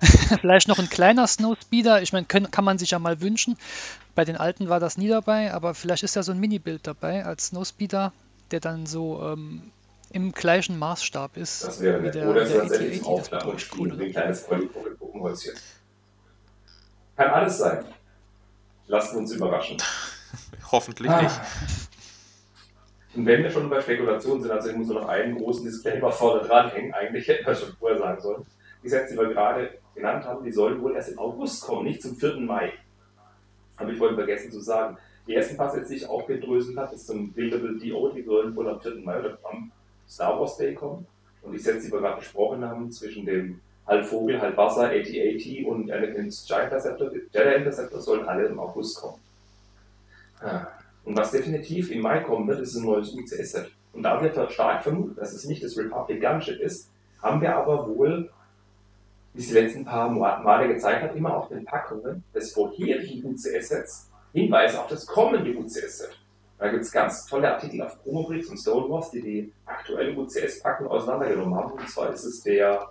*laughs* vielleicht noch ein kleiner Snowspeeder. Ich meine, kann man sich ja mal wünschen. Bei den alten war das nie dabei, aber vielleicht ist ja so ein Mini-Bild dabei als Snowspeeder, der dann so ähm, im gleichen Maßstab ist Das wäre wie der, Oder der tatsächlich AT-80. zum Das wäre, Aufklappen glaube ich, cool, oder? ein kleines Polypopelhäuschen. Kann alles sein. Lassen wir uns überraschen. *laughs* Hoffentlich Ah. nicht. Und wenn wir schon bei Spekulationen sind, also ich muss nur noch einen großen Disclaimer vorne dranhängen, eigentlich hätten wir schon vorher sagen sollen. Die Sets, die wir gerade genannt haben, die sollen wohl erst im August kommen, nicht zum 4. Mai. Habe ich vorhin vergessen zu sagen. Die ersten paar Sets, die ich aufgedröselt habe, bis zum Buildable DO, die sollen wohl am 4. Mai oder am Star Wars Day kommen. Und die Sets, die wir gerade besprochen haben, zwischen dem halb Vogel, halb Wasser, 8080 und Anakin's Giant Interceptor, Jedi Interceptor, sollen alle im August kommen. Ah. Und was definitiv im Mai kommen wird, ist ein neues UCS-Set. Und da wir stark vermuten, dass es nicht das Republic Gunship ist, haben wir aber wohl, wie es die letzten paar Male gezeigt hat, immer auf den Packungen des vorherigen UCS-Sets Hinweise auf das kommende UCS-Set. Da gibt es ganz tolle Artikel auf Promobricks und Stonewalls, die die aktuellen UCS-Packungen auseinandergenommen haben. Und zwar ist es der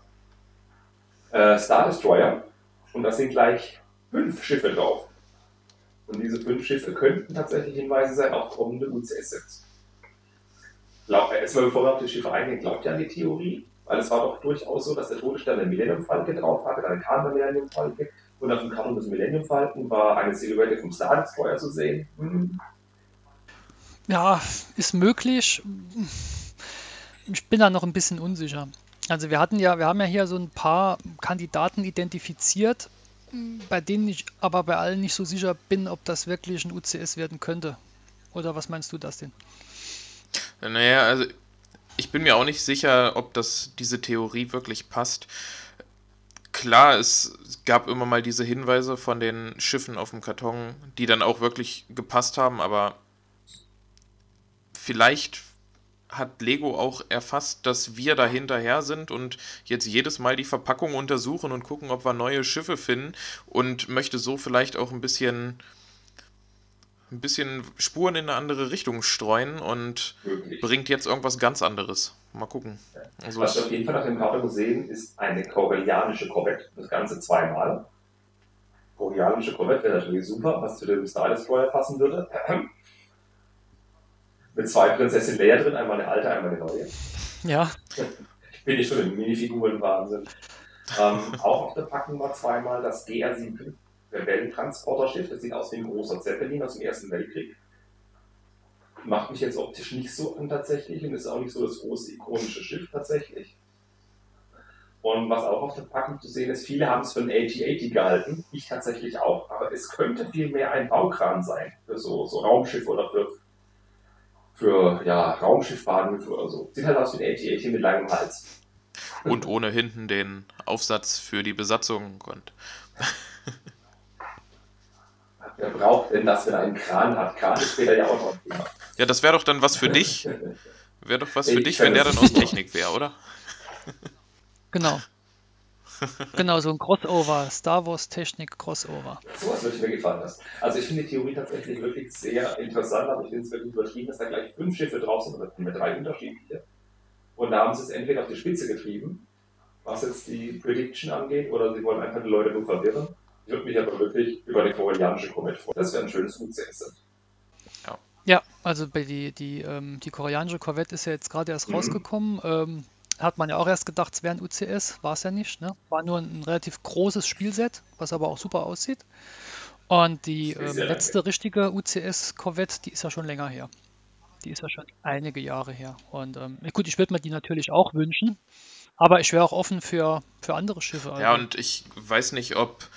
äh, Star Destroyer. Und da sind gleich fünf Schiffe drauf. Und diese fünf Schiffe könnten tatsächlich Hinweise sein auf kommende UCS-Sets. Erstmal bevor wir auf die Schiffe eingehen, glaubt ihr an die Theorie? Weil es war doch durchaus so, dass der Todesstern eine Millennium Falke drauf hatte, eine Karma Millennium Falke. Und auf dem Karton des Millennium Falken war eine Silhouette vom Star Destroyer zu sehen. Hm. Ja, ist möglich. Ich bin da noch ein bisschen unsicher. Also wir hatten ja, wir haben ja hier so ein paar Kandidaten identifiziert, bei denen ich aber bei allen nicht so sicher bin, ob das wirklich ein UCS werden könnte. Oder was meinst du, Dustin? Naja, also ich bin mir auch nicht sicher, ob das diese Theorie wirklich passt. Klar, es gab immer mal diese Hinweise von den Schiffen auf dem Karton, die dann auch wirklich gepasst haben, aber vielleicht hat Lego auch erfasst, dass wir da hinterher sind und jetzt jedes Mal die Verpackung untersuchen und gucken, ob wir neue Schiffe finden und möchte so vielleicht auch ein bisschen ein bisschen Spuren in eine andere Richtung streuen und Möglich. bringt jetzt irgendwas ganz anderes. Mal gucken. Also Was wir auf jeden Fall auf dem Karton sehen, ist eine koreanische Corvette. Das Ganze zweimal. Koreanische Corvette wäre natürlich super, was zu dem Star Destroyer passen würde. *clears throat* Mit zwei Prinzessin Leia drin, einmal eine alte, einmal eine neue. Ja, *laughs* Bin ich schon im Minifiguren-Wahnsinn. ähm, auch auf der Packung war zweimal das GR-7 Rebellentransporterschiff. Das sieht aus wie ein großer Zeppelin aus dem Ersten Weltkrieg. Macht mich jetzt optisch nicht so an tatsächlich und ist auch nicht so das große ikonische Schiff tatsächlich. Und was auch auf der Packung zu sehen ist, viele haben es für ein AT-80 gehalten. Ich tatsächlich auch, aber es könnte vielmehr ein Baukran sein. Für so, so Raumschiffe oder für, für ja, Raumschiffbaden oder so. Sieht halt aus wie ein AT-80 mit langem Hals. und ohne hinten den Aufsatz für die Besatzung und Wer braucht denn das, wenn er einen Kran hat? Kran ist später ja auch noch ein Thema. ja, das wäre doch dann was für dich. Wäre doch was für Ich dich, wenn der dann aus. Technik wäre, oder? genau. *laughs* Genau, so ein Crossover, Star Wars Technik Crossover. Sowas würde ich mir gefallen lassen. Also ich finde die Theorie tatsächlich wirklich sehr interessant, aber ich finde es wirklich übertrieben, dass da gleich fünf Schiffe drauf sind, oder mit drei unterschiedliche. Und da haben sie es entweder auf die Spitze getrieben, was jetzt die Prediction angeht, oder sie wollen einfach die Leute nur verwirren. Ich würde mich aber wirklich über eine koreanische Comet freuen. Das wäre ein schönes UCS. Ja, also bei die, die, ähm, die koreanische Corvette ist ja jetzt gerade erst Mhm. rausgekommen. Ähm, hat man ja auch erst gedacht, es wäre ein UCS, war es ja nicht. Ne? War nur ein, relativ großes Spielset, was aber auch super aussieht. Und die ähm, letzte richtige UCS-Corvette, die ist ja schon länger her. Die ist ja schon einige Jahre her. Und ähm, gut, ich würde mir die natürlich auch wünschen, aber ich wäre auch offen für, für andere Schiffe. Ja, also. und ich weiß nicht, ob,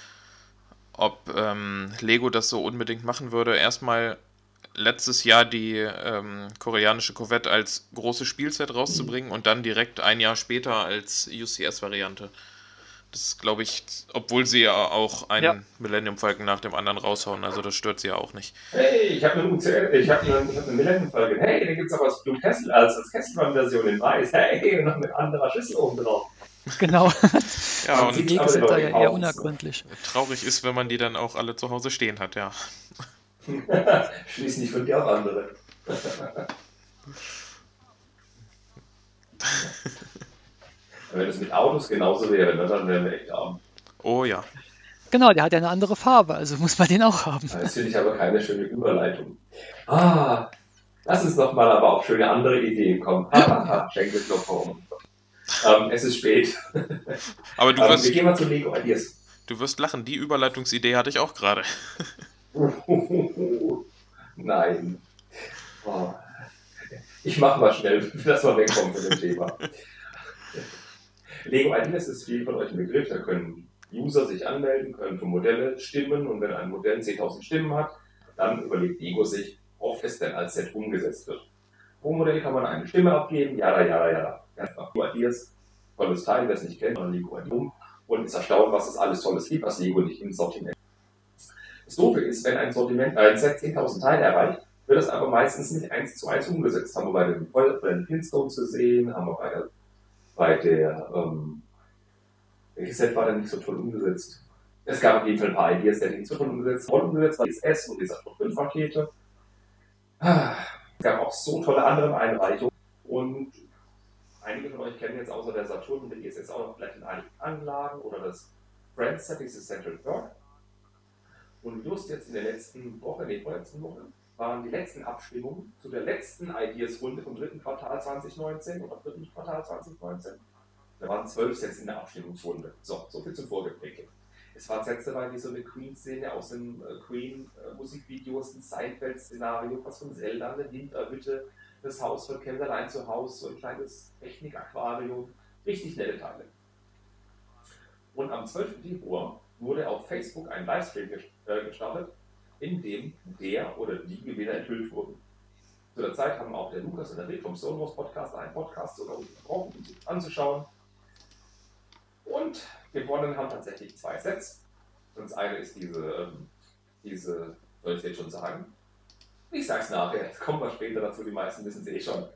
ob ähm, Lego das so unbedingt machen würde. Erstmal letztes Jahr die ähm, koreanische Corvette als großes Spielset rauszubringen und dann direkt ein Jahr später als UCS-Variante. Das glaube ich, obwohl sie ja auch einen ja. Millennium Falcon nach dem anderen raushauen, also das stört sie ja auch nicht. Hey, ich habe eine, UCL, ich hab eine, hab eine Millennium Falcon. Hey, da gibt es auch was Blue Kessel als, als Kesselmann-Version in weiß. Hey, noch mit anderer Schüssel oben drauf. Genau. *laughs* ja, und die Wege sind da ja eher unergründlich. Traurig ist, wenn man die dann auch alle zu Hause stehen hat, ja. *laughs* Schließlich von dir auch andere. *laughs* Wenn es mit Autos genauso wäre, ne, dann wären wir echt arm. Oh ja. Genau, der hat ja eine andere Farbe, also muss man den auch haben. Das finde ich aber keine schöne Überleitung. Ah, lass uns noch mal aber auf schöne andere Ideen kommen. Hahaha, Schenkelklopfer um. Ähm, es ist spät. Aber du ähm, wirst, wir gehen mal zu Lego Ideas. Du wirst lachen, die Überleitungsidee hatte ich auch gerade. *laughs* Nein. Oh. Ich mache mal schnell, *laughs* dass wir wegkommen von dem Thema. Lego Ideas ist viel von euch ein Begriff. Da können User sich anmelden, können für Modelle stimmen und wenn ein Modell 10.000 Stimmen hat, dann überlegt Lego sich, ob es denn als Set umgesetzt wird. Pro Modell kann man eine Stimme abgeben, ja, ja, ja. Einfach Lego Ideas, tolles Teil, wer es nicht kennt, Lego Ideas und ist erstaunt, was es alles Tolles gibt, was Lego nicht im Sortiment das Doofe ist, wenn ein Sortiment, äh, ein Set 10.000 Teile erreicht, wird das aber meistens nicht eins zu eins umgesetzt. Haben wir bei den, bei den Flintstones gesehen, haben wir bei der, bei der ähm, welches Set war denn nicht so toll umgesetzt? Es gab auf jeden Fall ein paar Ideas, die nicht so toll umgesetzt wurden. umgesetzt war S und die Saturn 5 Rakete. Es gab auch so tolle andere Einreichungen und einige von euch kennen jetzt außer der Saturn und der ISS auch noch vielleicht in einigen Anlagen oder das Brand Set, dieses Central Perk. Und just jetzt in der letzten Woche, nee, vorletzten Woche, waren die letzten Abstimmungen zu der letzten Ideas-Runde vom dritten Quartal 2019 oder dritten Quartal 2019. Da waren zwölf Sets in der Abstimmungsrunde. So, so viel zum Vorgeplänkel. Es waren Sets dabei wie so eine Queen-Szene aus den äh, Queen-Musikvideos, ein Seinfeld-Szenario, was von Zelda, eine Winterhütte, das Haus von Kämmerlein zu Haus, so ein kleines Technik-Aquarium. Richtig nette Teile. Und am 12. Februar wurde auf Facebook ein Livestream äh, gestartet, in dem der oder die Gewinner enthüllt wurden. Zu der Zeit haben auch der Lukas und der Rick vom Sonos Podcast einen Podcast sogar unterbrochen, um sich anzuschauen. Und gewonnen haben tatsächlich zwei Sets. Und das eine ist diese, ähm, diese, soll ich jetzt schon sagen? Ich sag's nachher, jetzt kommen wir später dazu, die meisten wissen es eh schon.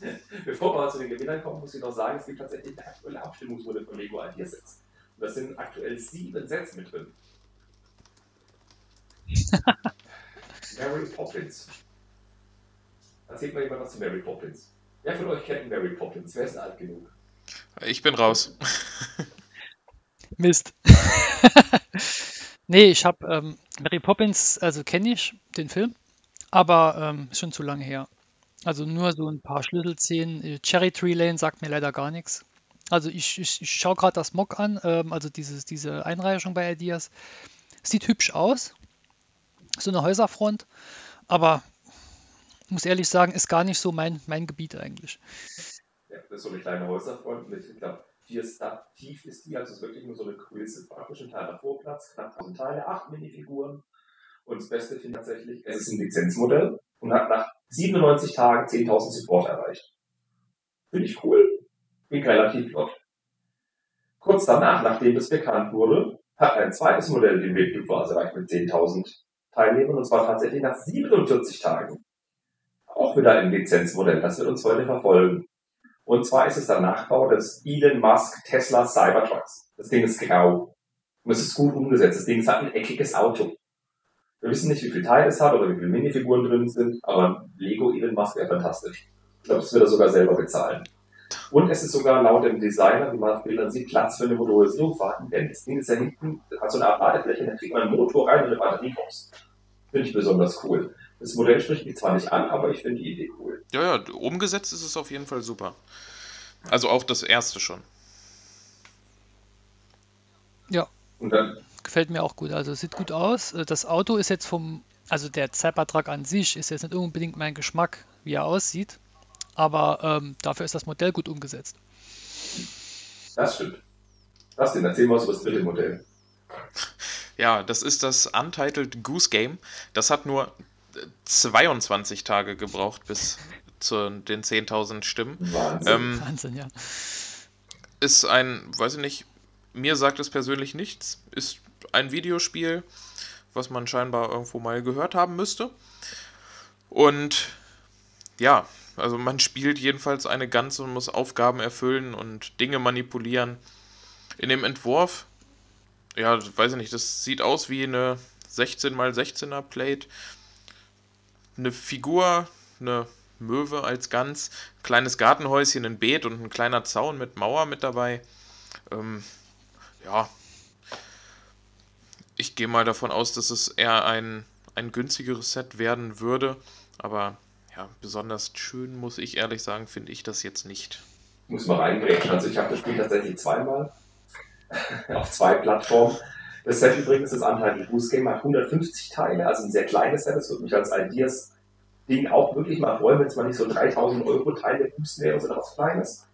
*laughs* Bevor wir zu den Gewinnern kommen, muss ich noch sagen, es gibt tatsächlich eine aktuelle Abstimmungsrunde von Lego Ideas Sets. Und da sind aktuell sieben Sets mit drin. *laughs* Mary Poppins. Erzählt mal jemand was zu Mary Poppins. Wer von euch kennt Mary Poppins? Wer ist alt genug? Ich bin raus. *laughs* Mist. *laughs* nee, ich habe ähm, Mary Poppins, also kenne ich den Film, aber ähm, schon zu lange her. Also nur so ein paar Schlüsselszenen. Cherry Tree Lane sagt mir leider gar nichts. Also ich, ich, ich schaue gerade das Mock an, ähm, also dieses, diese Einreichung bei Ideas. Sieht hübsch aus. So eine Häuserfront. Aber muss ehrlich sagen, ist gar nicht so mein, mein Gebiet eigentlich. Ja, das ist so eine kleine Häuserfront mit, ich glaube, vier Star tief ist die, also es ist wirklich nur so eine Quilze, praktisch ein kleiner Vorplatz, knapp 1000 Teile, acht Minifiguren. Und das Beste finde ich tatsächlich, es ist ein Lizenzmodell und hat nach 97 Tagen 10.000 Support erreicht. Finde ich cool ging relativ flott. Kurz danach, nachdem es bekannt wurde, hat ein zweites Modell den Weltclub-Phase erreicht mit 10.000 Teilnehmern und zwar tatsächlich nach 47 Tagen. Auch wieder ein Lizenzmodell, das wird uns heute verfolgen. Und zwar ist es der Nachbau des Elon Musk Tesla Cybertrucks. Das Ding ist grau. Und es ist gut umgesetzt. Das Ding hat ein eckiges Auto. Wir wissen nicht, wie viel Teile es hat oder wie viele Minifiguren drin sind, aber Lego Elon Musk wäre fantastisch. Ich glaube, das wird er sogar selber bezahlen. Und es ist sogar laut dem Designer, wie man auf Bildern sieht, Platz für eine Motorisierungsfahrten, denn das Ding ist ja hinten, hat so eine Art Ladefläche, da kriegt man einen Motor rein und eine Batterie raus. Finde ich besonders cool. Das Modell spricht mich zwar nicht an, aber ich finde die Idee cool. Ja, ja, umgesetzt ist es auf jeden Fall super. Also auch das erste schon. Ja. Und dann? Gefällt mir auch gut. Also sieht gut aus. Das Auto ist jetzt vom, also der Cybertruck an sich ist jetzt nicht unbedingt mein Geschmack, wie er aussieht aber ähm, dafür ist das Modell gut umgesetzt. Das stimmt. Was denn? Erzähl mal was über das dritte Modell. Ja, das ist das Untitled Goose Game. Das hat nur 22 Tage gebraucht bis zu den 10.000 Stimmen. Wahnsinn. Ähm, Wahnsinn, ja. ist ein, weiß ich nicht, mir sagt es persönlich nichts. Ist ein Videospiel, was man scheinbar irgendwo mal gehört haben müsste. Und ja, also man spielt jedenfalls eine Ganze und muss Aufgaben erfüllen und Dinge manipulieren. In dem Entwurf, ja, weiß ich nicht, das sieht aus wie eine 16x16er Plate. Eine Figur, eine Möwe als ganz, kleines Gartenhäuschen, ein Beet und ein kleiner Zaun mit Mauer mit dabei. Ähm, ja, ich gehe mal davon aus, dass es eher ein, ein günstigeres Set werden würde. Aber ja, besonders schön, muss ich ehrlich sagen, finde ich das jetzt nicht. muss man reingrätschen. Also ich habe das Spiel tatsächlich zweimal *laughs* auf zwei Plattformen. Das Set übrigens ist Untitled Goose Game, hat 150 Teile, also ein sehr kleines Set. Das würde mich als Ideas Ding auch wirklich mal freuen, wenn es mal nicht so 3000 Euro Teile Boost wäre, sondern was Kleines.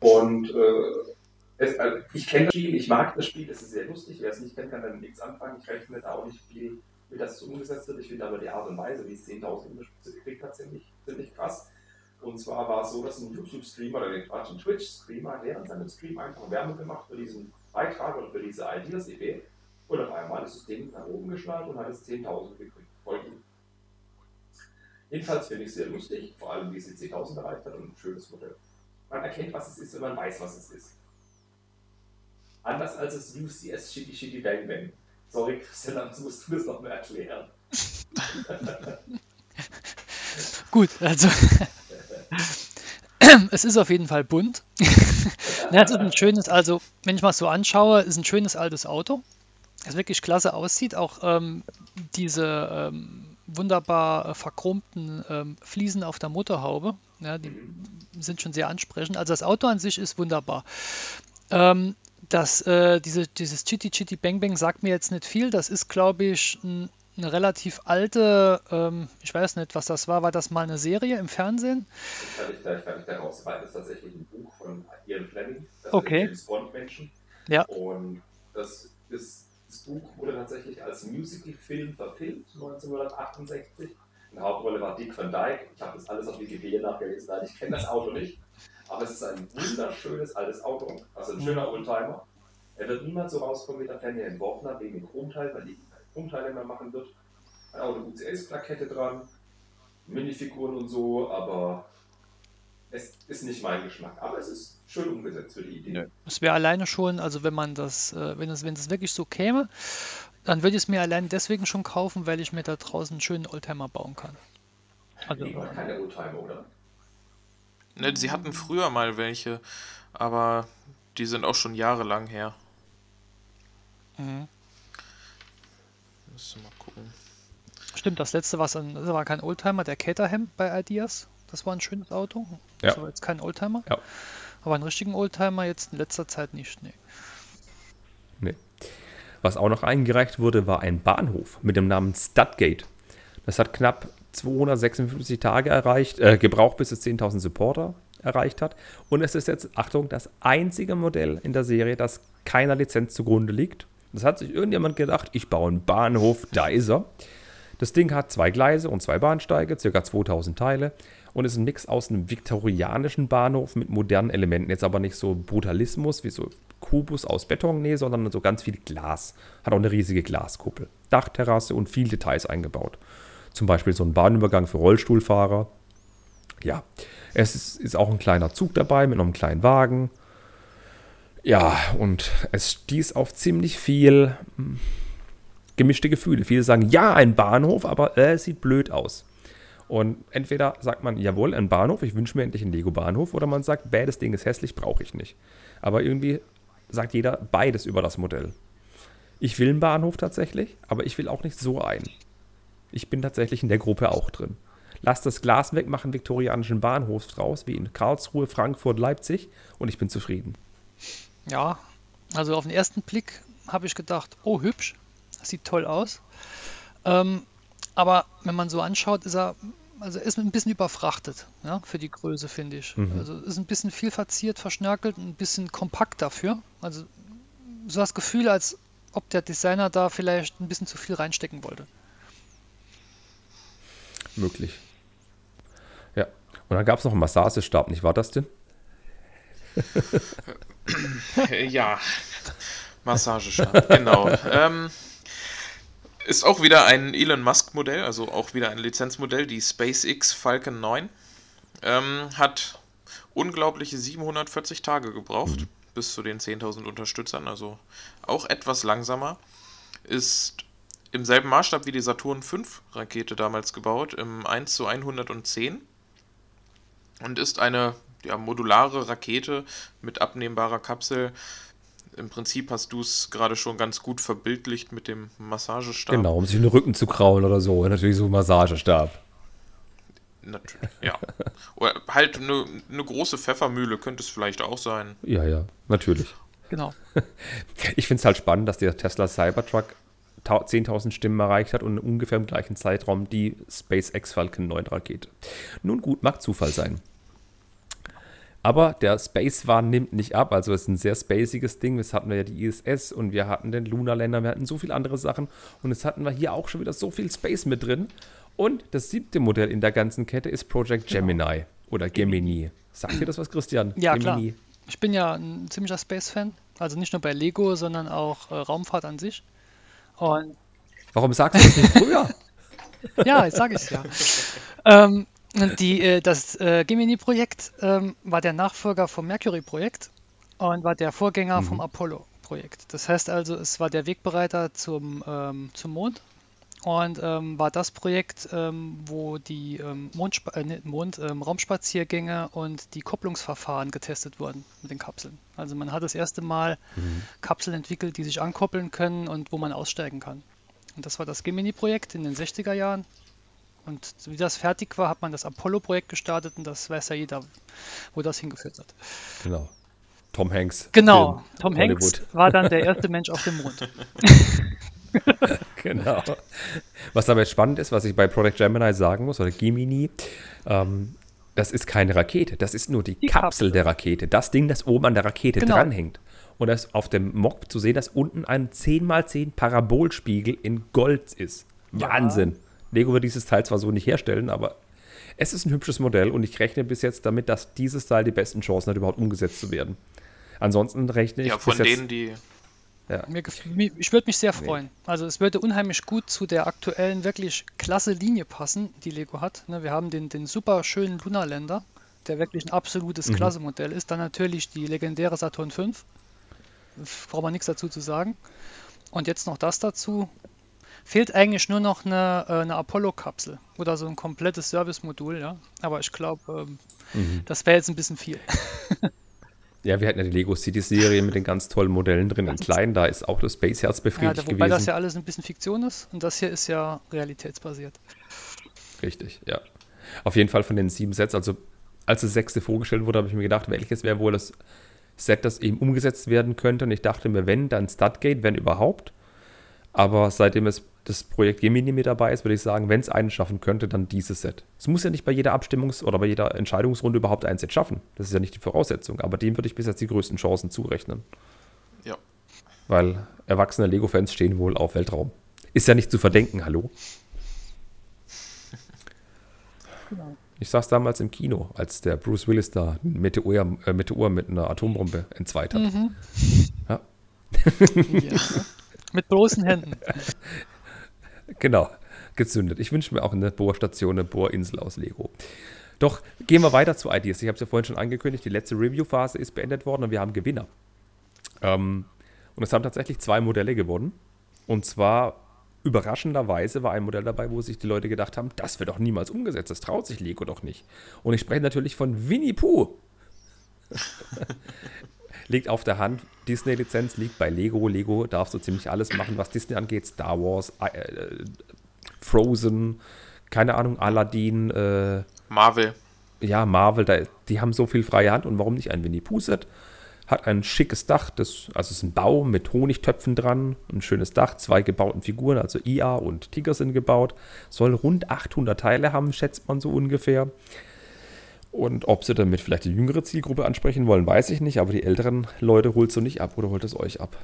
Und äh, es, also ich kenne das Spiel, ich mag das Spiel, es ist sehr lustig. Wer es nicht kennt, kann damit nichts anfangen. Ich rechne da auch nicht viel mit, dass es umgesetzt wird. Ich finde aber die Art und Weise, wie es 10.000 in der Spitze gekriegt hat, ziemlich, ziemlich krass. Und zwar war es so, dass ein YouTube-Streamer oder den Quatsch, ein Twitch-Streamer, in seinem Stream einfach Werbung gemacht für diesen Beitrag oder für diese Ideas-Idee. Und auf einmal ist das Ding nach oben geschnallt und hat es 10.000 gekriegt. Gut. Jedenfalls finde ich es sehr lustig, vor allem wie es die 10.000 erreicht hat und ein schönes Modell. Man erkennt, was es ist, wenn man weiß, was es ist. Anders als das UCS Shitty Shitty Bang Bang. Sorry, Christian, dann musst du das noch mal erklären. *laughs* Gut, also *laughs* es ist auf jeden Fall bunt. *laughs* es ist ein schönes, also wenn ich mal so anschaue, ist ein schönes altes Auto. Das wirklich klasse aussieht. Auch ähm, diese ähm, wunderbar äh, verchromten ähm, Fliesen auf der Motorhaube, ja, die sind schon sehr ansprechend. Also das Auto an sich ist wunderbar. Ähm, das, äh, diese, dieses Chitty Chitty Bang Bang sagt mir jetzt nicht viel. Das ist, glaube ich, ein, eine relativ alte, ähm, ich weiß nicht, was das war. War das mal eine Serie im Fernsehen? Kann ich da, kann nicht daraus, weil das ist tatsächlich ein Buch von Ian Fleming, das Okay. ist James Bond Menschen. Ja. Und das, ist, das Buch wurde tatsächlich als Musical-Film verfilmt, 1968. In der Hauptrolle war Dick Van Dyke. Ich habe das alles auf Wikipedia nachgelesen, weil ich kenne das Auto nicht. Aber es ist ein wunderschönes altes Auto, also ein schöner Oldtimer. Er wird niemals so rauskommen wie der der entworfen hat, wegen dem Chromteil, weil die Chromteile mehr machen wird. Auch eine UCS-Plakette dran, Minifiguren und so, aber es ist nicht mein Geschmack. Aber es ist schön umgesetzt für die Idee. Nö. Es wäre alleine schon, also wenn man das, äh, wenn es, wenn es wirklich so käme, dann würde ich es mir allein deswegen schon kaufen, weil ich mir da draußen einen schönen Oldtimer bauen kann. Also, Die waren keine Oldtimer, oder? Ne, sie hatten früher mal welche, aber die sind auch schon jahrelang her. mhm. Müssen wir mal gucken. Stimmt, das letzte was an, das war kein Oldtimer, der Caterham bei Ideas. Das war ein schönes Auto. Ja. Das war jetzt kein Oldtimer. Ja. Aber einen richtigen Oldtimer jetzt in letzter Zeit nicht. Nee. Nee. Was auch noch eingereicht wurde, war ein Bahnhof mit dem Namen Studgate. Das hat knapp 256 Tage erreicht, äh, gebraucht, bis es 10.000 Supporter erreicht hat. Und es ist jetzt, Achtung, das einzige Modell in der Serie, das keiner Lizenz zugrunde liegt. Das hat sich irgendjemand gedacht, ich baue einen Bahnhof, da ist er. Das Ding hat zwei Gleise und zwei Bahnsteige, ca. 2000 Teile und ist ein Mix aus einem viktorianischen Bahnhof mit modernen Elementen. Jetzt aber nicht so Brutalismus wie so Kubus aus Beton, nee, sondern so ganz viel Glas. Hat auch eine riesige Glaskuppel, Dachterrasse und viel Details eingebaut. Zum Beispiel so ein Bahnübergang für Rollstuhlfahrer. Ja, es ist, ist auch ein kleiner Zug dabei mit einem kleinen Wagen. Ja, und es stieß auf ziemlich viel hm, gemischte Gefühle. Viele sagen, ja, ein Bahnhof, aber äh, es sieht blöd aus. Und entweder sagt man, jawohl, ein Bahnhof, ich wünsche mir endlich einen Lego-Bahnhof, oder man sagt, bäh, das Ding ist hässlich, brauche ich nicht. Aber irgendwie sagt jeder beides über das Modell. Ich will einen Bahnhof tatsächlich, aber ich will auch nicht so einen. Ich bin tatsächlich in der Gruppe auch drin. Lass das Glas weg, machen viktorianischen Bahnhof draus, wie in Karlsruhe, Frankfurt, Leipzig, und ich bin zufrieden. Ja, also auf den ersten Blick habe ich gedacht, oh hübsch, sieht toll aus. Ähm, aber wenn man so anschaut, ist er, also er ist ein bisschen überfrachtet, ja, für die Größe, finde ich. Mhm. Also ist ein bisschen viel verziert, verschnörkelt, ein bisschen kompakt dafür. Also so das Gefühl, als ob der Designer da vielleicht ein bisschen zu viel reinstecken wollte. möglich. Ja. Und dann gab es noch einen Massagestab, nicht wahr, das *laughs* denn? ja, Massagestab, genau. *laughs* ähm, ist auch wieder ein Elon Musk-Modell, also auch wieder ein Lizenzmodell, die SpaceX Falcon 9. Ähm, hat unglaubliche 740 Tage gebraucht, mhm. bis zu den 10.000 Unterstützern, also auch etwas langsamer. Ist im selben Maßstab wie die Saturn V Rakete damals gebaut, im 1 zu 110. Und ist eine ja, modulare Rakete mit abnehmbarer Kapsel. Im Prinzip hast du es gerade schon ganz gut verbildlicht mit dem Massagestab. Genau, um sich den Rücken zu kraulen oder so. Natürlich so ein Massagestab. Natürlich, ja. *laughs* Oder halt eine, eine große Pfeffermühle könnte es vielleicht auch sein. Ja, ja, natürlich. Genau. *laughs* Ich finde es halt spannend, dass der Tesla Cybertruck 10.000 Stimmen erreicht hat und ungefähr im gleichen Zeitraum die SpaceX Falcon 9 Rakete. Nun gut, mag Zufall sein. Aber der Space One nimmt nicht ab. Also es ist ein sehr spaciges Ding. Jetzt hatten wir ja die ISS und wir hatten den Lunar Lander, wir hatten so viele andere Sachen. Und jetzt hatten wir hier auch schon wieder so viel Space mit drin. Und das siebte Modell in der ganzen Kette ist Project genau. Gemini genau. oder Gemini. Sagt dir das was, Christian? Ja, Gemini. klar. Ich bin ja ein ziemlicher Space-Fan. Also nicht nur bei Lego, sondern auch äh, Raumfahrt an sich. Und Warum sagst du das nicht früher? *laughs* ja, jetzt sage ich es ja. ähm, die, äh, das äh, Gemini-Projekt ähm, war der Nachfolger vom Mercury-Projekt und war der Vorgänger mhm. vom Apollo-Projekt. Das heißt also, es war der Wegbereiter zum, ähm, zum Mond und ähm, war das Projekt, ähm, wo die ähm, äh, Mond, ähm, Raumspaziergänge und die Kopplungsverfahren getestet wurden mit den Kapseln. Also man hat das erste Mal mhm. Kapseln entwickelt, die sich ankoppeln können und wo man aussteigen kann. Und das war das Gemini-Projekt in den 60er Jahren. Und wie das fertig war, hat man das Apollo-Projekt gestartet und das weiß ja jeder, wo das hingeführt hat. Genau. Tom Hanks. Genau, Tom Hollywood. Hanks war dann der erste Mensch auf dem Mond. *laughs* genau. Was aber jetzt spannend ist, was ich bei Project Gemini sagen muss, oder Gemini, ähm, das ist keine Rakete, das ist nur die, die Kapsel, Kapsel, der Rakete. Das Ding, das oben an der Rakete genau. dranhängt. Und das auf dem Mock zu sehen, dass unten ein 10x10 Parabolspiegel in Gold ist. Wahnsinn. Ja. Lego wird dieses Teil zwar so nicht herstellen, aber es ist ein hübsches Modell und ich rechne bis jetzt damit, dass dieses Teil die besten Chancen hat, überhaupt umgesetzt zu werden. Ansonsten rechne ich. Ja, von denen, die. Ja. ich würde mich sehr freuen. Also es würde unheimlich gut zu der aktuellen wirklich klasse Linie passen, die Lego hat. Ne, wir haben den, den super schönen Lunarländer, der wirklich ein absolutes mhm. Klasse-Modell ist. Dann natürlich die legendäre Saturn V. Braucht man nichts dazu zu sagen. Und jetzt noch das dazu. Fehlt eigentlich nur noch eine, äh, eine Apollo-Kapsel oder so ein komplettes Service-Modul, ja. Aber ich glaube, ähm, mhm. das wäre jetzt ein bisschen viel. *laughs* Ja, wir hatten ja die Lego City Serie mit den ganz tollen Modellen drin. In klein, da ist auch das Space Herz befriedigt ja, wobei gewesen. das ja alles ein bisschen Fiktion ist und das hier ist ja realitätsbasiert. Richtig, ja. Auf jeden Fall von den sieben Sets, also als das sechste vorgestellt wurde, habe ich mir gedacht, welches wäre wohl das Set, das eben umgesetzt werden könnte. Und ich dachte mir, wenn, dann Studgate, wenn überhaupt. Aber seitdem es das Projekt Gemini mit dabei ist, würde ich sagen, wenn es einen schaffen könnte, dann dieses Set. Es muss ja nicht bei jeder Abstimmungs- oder bei jeder Entscheidungsrunde überhaupt ein Set schaffen. Das ist ja nicht die Voraussetzung. Aber dem würde ich bis jetzt die größten Chancen zurechnen. Ja. Weil erwachsene Lego-Fans stehen wohl auf Weltraum. Ist ja nicht zu verdenken, hallo? Genau. Ich saß damals im Kino, als der Bruce Willis da Meteor, äh, Meteor mit einer Atombombe entzweit hat. Mhm. Ja. ja. Mit bloßen Händen. *laughs* genau, gezündet. Ich wünsche mir auch eine Bohrstation, eine Bohrinsel aus Lego. Doch gehen wir weiter zu Ideas. Ich habe es ja vorhin schon angekündigt, die letzte Review-Phase ist beendet worden und wir haben Gewinner. Ähm, und es haben tatsächlich zwei Modelle gewonnen. Und zwar überraschenderweise war ein Modell dabei, wo sich die Leute gedacht haben, das wird doch niemals umgesetzt, das traut sich Lego doch nicht. Und ich spreche natürlich von Winnie Pooh. *laughs* liegt auf der Hand. Disney-Lizenz liegt bei Lego. Lego darf so ziemlich alles machen, was Disney angeht. Star Wars, äh, äh, Frozen, keine Ahnung, Aladdin. Äh, Marvel. Ja, Marvel, da, die haben so viel freie Hand. Und warum nicht ein Winnie Pooh-Set? Hat ein schickes Dach, das, also es ist ein Baum mit Honigtöpfen dran, ein schönes Dach, zwei gebauten Figuren, also IA und Tiger sind gebaut. Soll rund 800 Teile haben, schätzt man so ungefähr. Und ob sie damit vielleicht die jüngere Zielgruppe ansprechen wollen, weiß ich nicht, aber die älteren Leute holt so nicht ab oder holt es euch ab.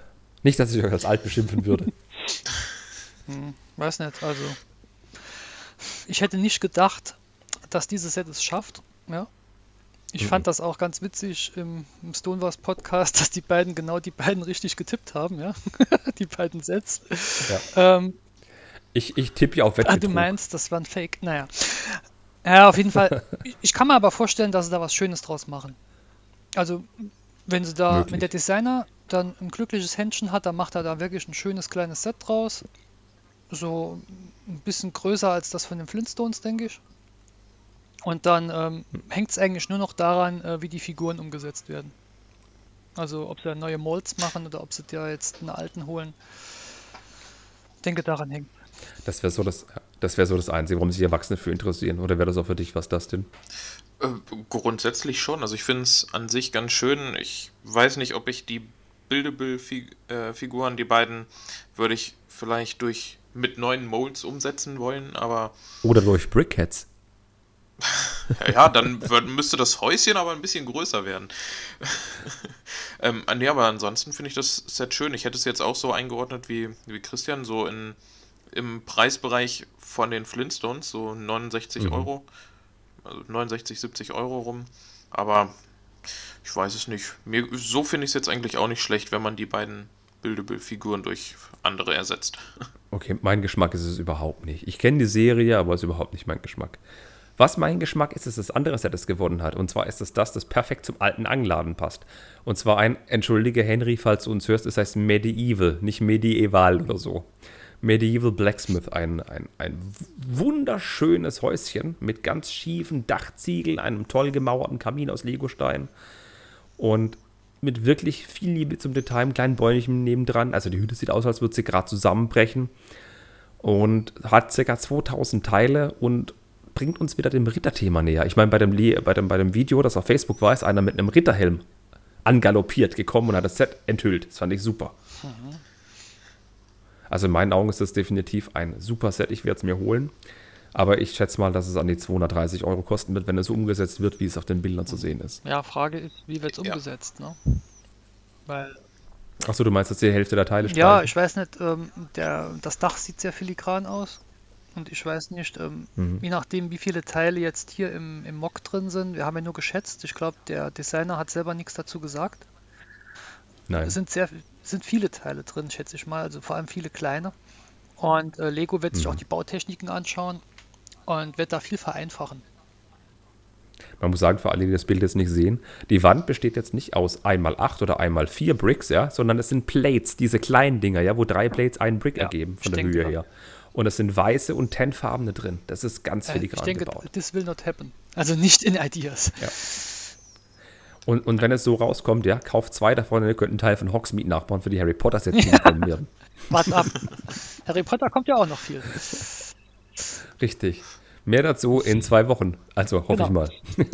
Nicht, dass ich euch als alt beschimpfen würde. *laughs* hm, weiß nicht, also ich hätte nicht gedacht, dass dieses Set es schafft. Ja. Ich mhm. fand das auch ganz witzig im, im Stonewars Podcast, *laughs* dass die beiden genau die beiden richtig getippt haben, ja. *laughs* die beiden Sets. Ja. Ähm, ich, ich tippe ja auf Wettbetrug. Ah, du meinst, das war ein Fake. Naja. Ja, auf jeden Fall. *laughs* ich kann mir aber vorstellen, dass sie da was Schönes draus machen. Also, wenn sie da, Möglich. wenn der Designer dann ein glückliches Händchen hat, dann macht er da wirklich ein schönes kleines Set draus. So ein bisschen größer als das von den Flintstones, denke ich. Und dann ähm, hängt es eigentlich nur noch daran, äh, wie die Figuren umgesetzt werden. Also ob sie neue Molds machen oder ob sie da jetzt einen alten holen. Ich denke, daran hängt. Das wäre so das, das wäre so das Einzige, warum sich Erwachsene für interessieren. Oder wäre das auch für dich was, das denn? Äh, grundsätzlich schon. Also ich finde es an sich ganz schön. Ich weiß nicht, ob ich die Buildable-Figuren, die beiden, würde ich vielleicht durch mit neuen Molds umsetzen wollen, aber. Oder durch Brickheads. *laughs* ja, dann müsste das Häuschen aber ein bisschen größer werden. *laughs* ähm, nee, aber ansonsten finde ich das Set schön. Ich hätte es jetzt auch so eingeordnet wie, wie Christian, so in, im Preisbereich von den Flintstones, so 69 mhm. Euro. Also 69, 70 Euro rum. Aber ich weiß es nicht. Mir, so finde ich es jetzt eigentlich auch nicht schlecht, wenn man die beiden Buildable-Figuren durch andere ersetzt. *laughs* Okay, mein Geschmack ist es überhaupt nicht. Ich kenne die Serie, aber es ist überhaupt nicht mein Geschmack. Was mein Geschmack ist, ist das andere Set, das gewonnen hat. Und zwar ist es das, das perfekt zum alten Angladen passt. Und zwar ein, entschuldige Henry, falls du uns hörst, es heißt Medieval, nicht Medieval oder so. Medieval Blacksmith, ein, ein, ein wunderschönes Häuschen mit ganz schiefen Dachziegeln, einem toll gemauerten Kamin aus Legostein und mit wirklich viel Liebe zum Detail, einem kleinen Bäumchen nebendran. Also die Hütte sieht aus, als würde sie gerade zusammenbrechen und hat ca. 2000 Teile und bringt uns wieder dem Ritterthema näher. Ich meine, bei dem, bei, dem, bei dem Video, das auf Facebook war, ist einer mit einem Ritterhelm angaloppiert gekommen und hat das Set enthüllt. Das fand ich super. Mhm. Also in meinen Augen ist das definitiv ein super Set. Ich werde es mir holen. Aber ich schätze mal, dass es an die 230 Euro kosten wird, wenn es so umgesetzt wird, wie es auf den Bildern zu sehen ist. Ja, Frage ist, wie wird es umgesetzt? Ja. Ne? Weil Achso, du meinst, dass die Hälfte der Teile streichen? Ja, ich weiß nicht, ähm, der, das Dach sieht sehr filigran aus. Und ich weiß nicht, ähm, mhm. je nachdem, wie viele Teile jetzt hier im, im Mock drin sind. Wir haben ja nur geschätzt. Ich glaube, der Designer hat selber nichts dazu gesagt. Nein. Es sind sehr sind viele Teile drin, schätze ich mal, also vor allem viele kleine. Und äh, Lego wird sich mhm. auch die Bautechniken anschauen und wird da viel vereinfachen. Man muss sagen, für alle, die das Bild jetzt nicht sehen, die Wand besteht jetzt nicht aus einmal acht oder einmal vier Bricks, ja, sondern es sind Plates, diese kleinen Dinger, ja, wo drei Plates einen Brick ja, ergeben von der Höhe her. Und es sind weiße und tannfarbene drin. Das ist ganz filigran äh, ich denke, gebaut. This will not happen. Also nicht in *laughs* Ideas. Ja. Und, und wenn es so rauskommt, ja, kauft zwei davon, ihr könnt einen Teil von Hogsmeade nachbauen für die Harry Potter Sets, die kommen werden. *laughs* Warte ab. Harry Potter kommt ja auch noch viel. Richtig. Mehr dazu in zwei Wochen. Also hoffe genau. ich mal. *laughs*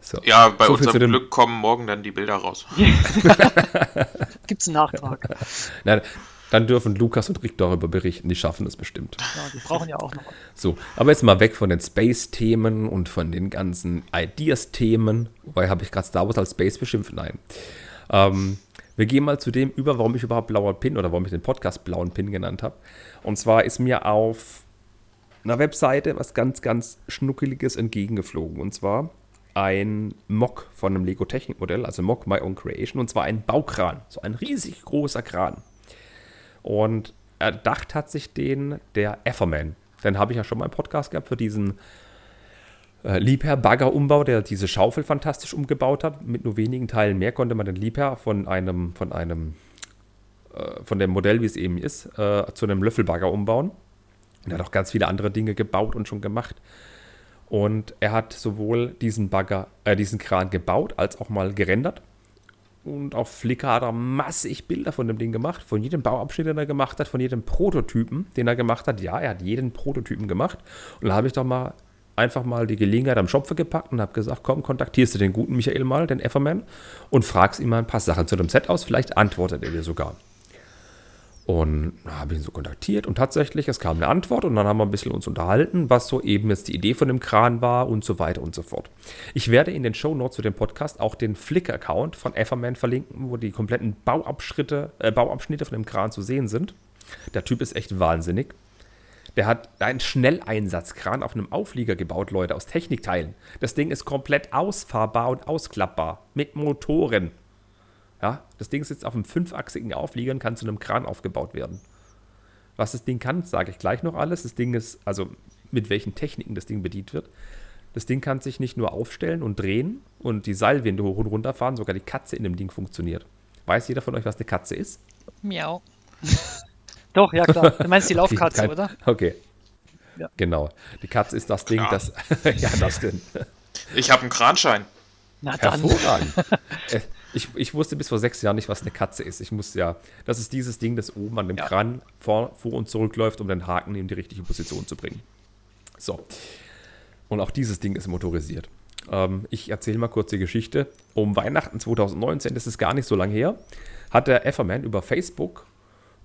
so. Ja, bei so unserem Glück kommen morgen dann die Bilder raus. *laughs* Gibt es einen Nachtrag? Nein, dann dürfen Lukas und Rick darüber berichten. Die schaffen es bestimmt. Ja, die brauchen ja auch noch. So, aber jetzt mal weg von den Space-Themen und von den ganzen Ideas-Themen. Wobei habe ich gerade Star Wars als Space beschimpft? Nein. Ähm, wir gehen mal zu dem über, warum ich überhaupt blauer Pin oder warum ich den Podcast blauen Pin genannt habe. Und zwar ist mir auf einer Webseite was ganz, ganz Schnuckeliges entgegengeflogen. Und zwar ein Mock von einem Lego Technik Modell, also Mock My Own Creation, und zwar ein Baukran. So ein riesig großer Kran. Und erdacht hat sich den der Efferman. Den habe ich ja schon mal im Podcast gehabt für diesen äh, Liebherr-Bagger-Umbau, der diese Schaufel fantastisch umgebaut hat. Mit nur wenigen Teilen mehr konnte man den Liebherr von einem, von einem, äh, von dem Modell, wie es eben ist, äh, zu einem Löffelbagger umbauen. Und er hat auch ganz viele andere Dinge gebaut und schon gemacht. Und er hat sowohl diesen Bagger, äh, diesen Kran gebaut, als auch mal gerendert. Und auf Flickr hat er massig Bilder von dem Ding gemacht, von jedem Bauabschnitt, den er gemacht hat, von jedem Prototypen, den er gemacht hat. Ja, er hat jeden Prototypen gemacht. Und da habe ich doch mal einfach mal die Gelegenheit am Schopfe gepackt und habe gesagt, komm, kontaktierst du den guten Michael mal, den Efferman, und fragst ihm mal ein paar Sachen zu dem Set aus. Vielleicht antwortet er dir sogar. Und habe ihn so kontaktiert und tatsächlich, es kam eine Antwort und dann haben wir ein bisschen uns unterhalten, was so eben jetzt die Idee von dem Kran war und so weiter und so fort. Ich werde in den Show Notes zu dem Podcast auch den Flickr-Account von Everman verlinken, wo die kompletten Bauabschnitte, äh, Bauabschnitte von dem Kran zu sehen sind. Der Typ ist echt wahnsinnig. Der hat einen Schnelleinsatzkran auf einem Auflieger gebaut, Leute, aus Technikteilen. Das Ding ist komplett ausfahrbar und ausklappbar. Mit Motoren. Ja, das Ding sitzt auf einem fünfachsigen Auflieger und kann zu einem Kran aufgebaut werden. Was das Ding kann, sage ich gleich noch alles. Das Ding ist, also mit welchen Techniken das Ding bedient wird. Das Ding kann sich nicht nur aufstellen und drehen und die Seilwinde hoch und runter fahren, sogar die Katze in dem Ding funktioniert. Weiß jeder von euch, was eine Katze ist? Miau. *laughs* Doch, ja klar. Du meinst die *laughs* Laufkatze, Kein- oder? Okay. Ja. Genau. Die Katze ist das Ding, Klar. das. *laughs* ja, das stimmt. Ich habe einen Kranschein. Na dann. Hervorragend. Ich, ich wusste bis vor sechs Jahren nicht, was eine Katze ist. Ich musste ja. Das ist dieses Ding, das oben an dem Ja. Kran vor, vor und zurück läuft, um den Haken in die richtige Position zu bringen. So. Und auch dieses Ding ist motorisiert. Ähm, ich erzähle mal kurz die Geschichte. Um Weihnachten 2019, das ist gar nicht so lange her, hat der Efferman über Facebook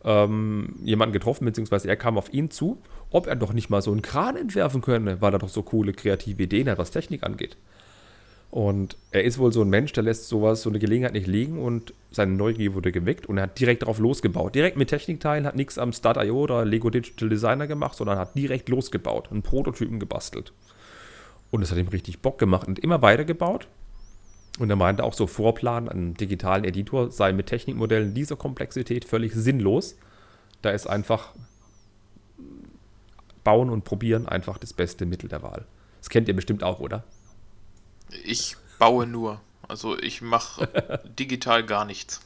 ähm, jemanden getroffen, beziehungsweise er kam auf ihn zu, ob er doch nicht mal so einen Kran entwerfen könne, weil er doch so coole kreative Ideen hat, was Technik angeht. Und er ist wohl so ein Mensch, der lässt sowas, so eine Gelegenheit nicht liegen und seine Neugier wurde geweckt und er hat direkt drauf losgebaut. Direkt mit Technikteilen, hat nichts am Start.io oder Lego Digital Designer gemacht, sondern hat direkt losgebaut, einen Prototypen gebastelt. Und es hat ihm richtig Bock gemacht und immer weitergebaut. Und er meinte auch so, Vorplan an digitalen Editor sei mit Technikmodellen dieser Komplexität völlig sinnlos. Da ist einfach bauen und probieren einfach das beste Mittel der Wahl. Das kennt ihr bestimmt auch, oder? Ich baue nur. Also ich mache *laughs* digital gar nichts.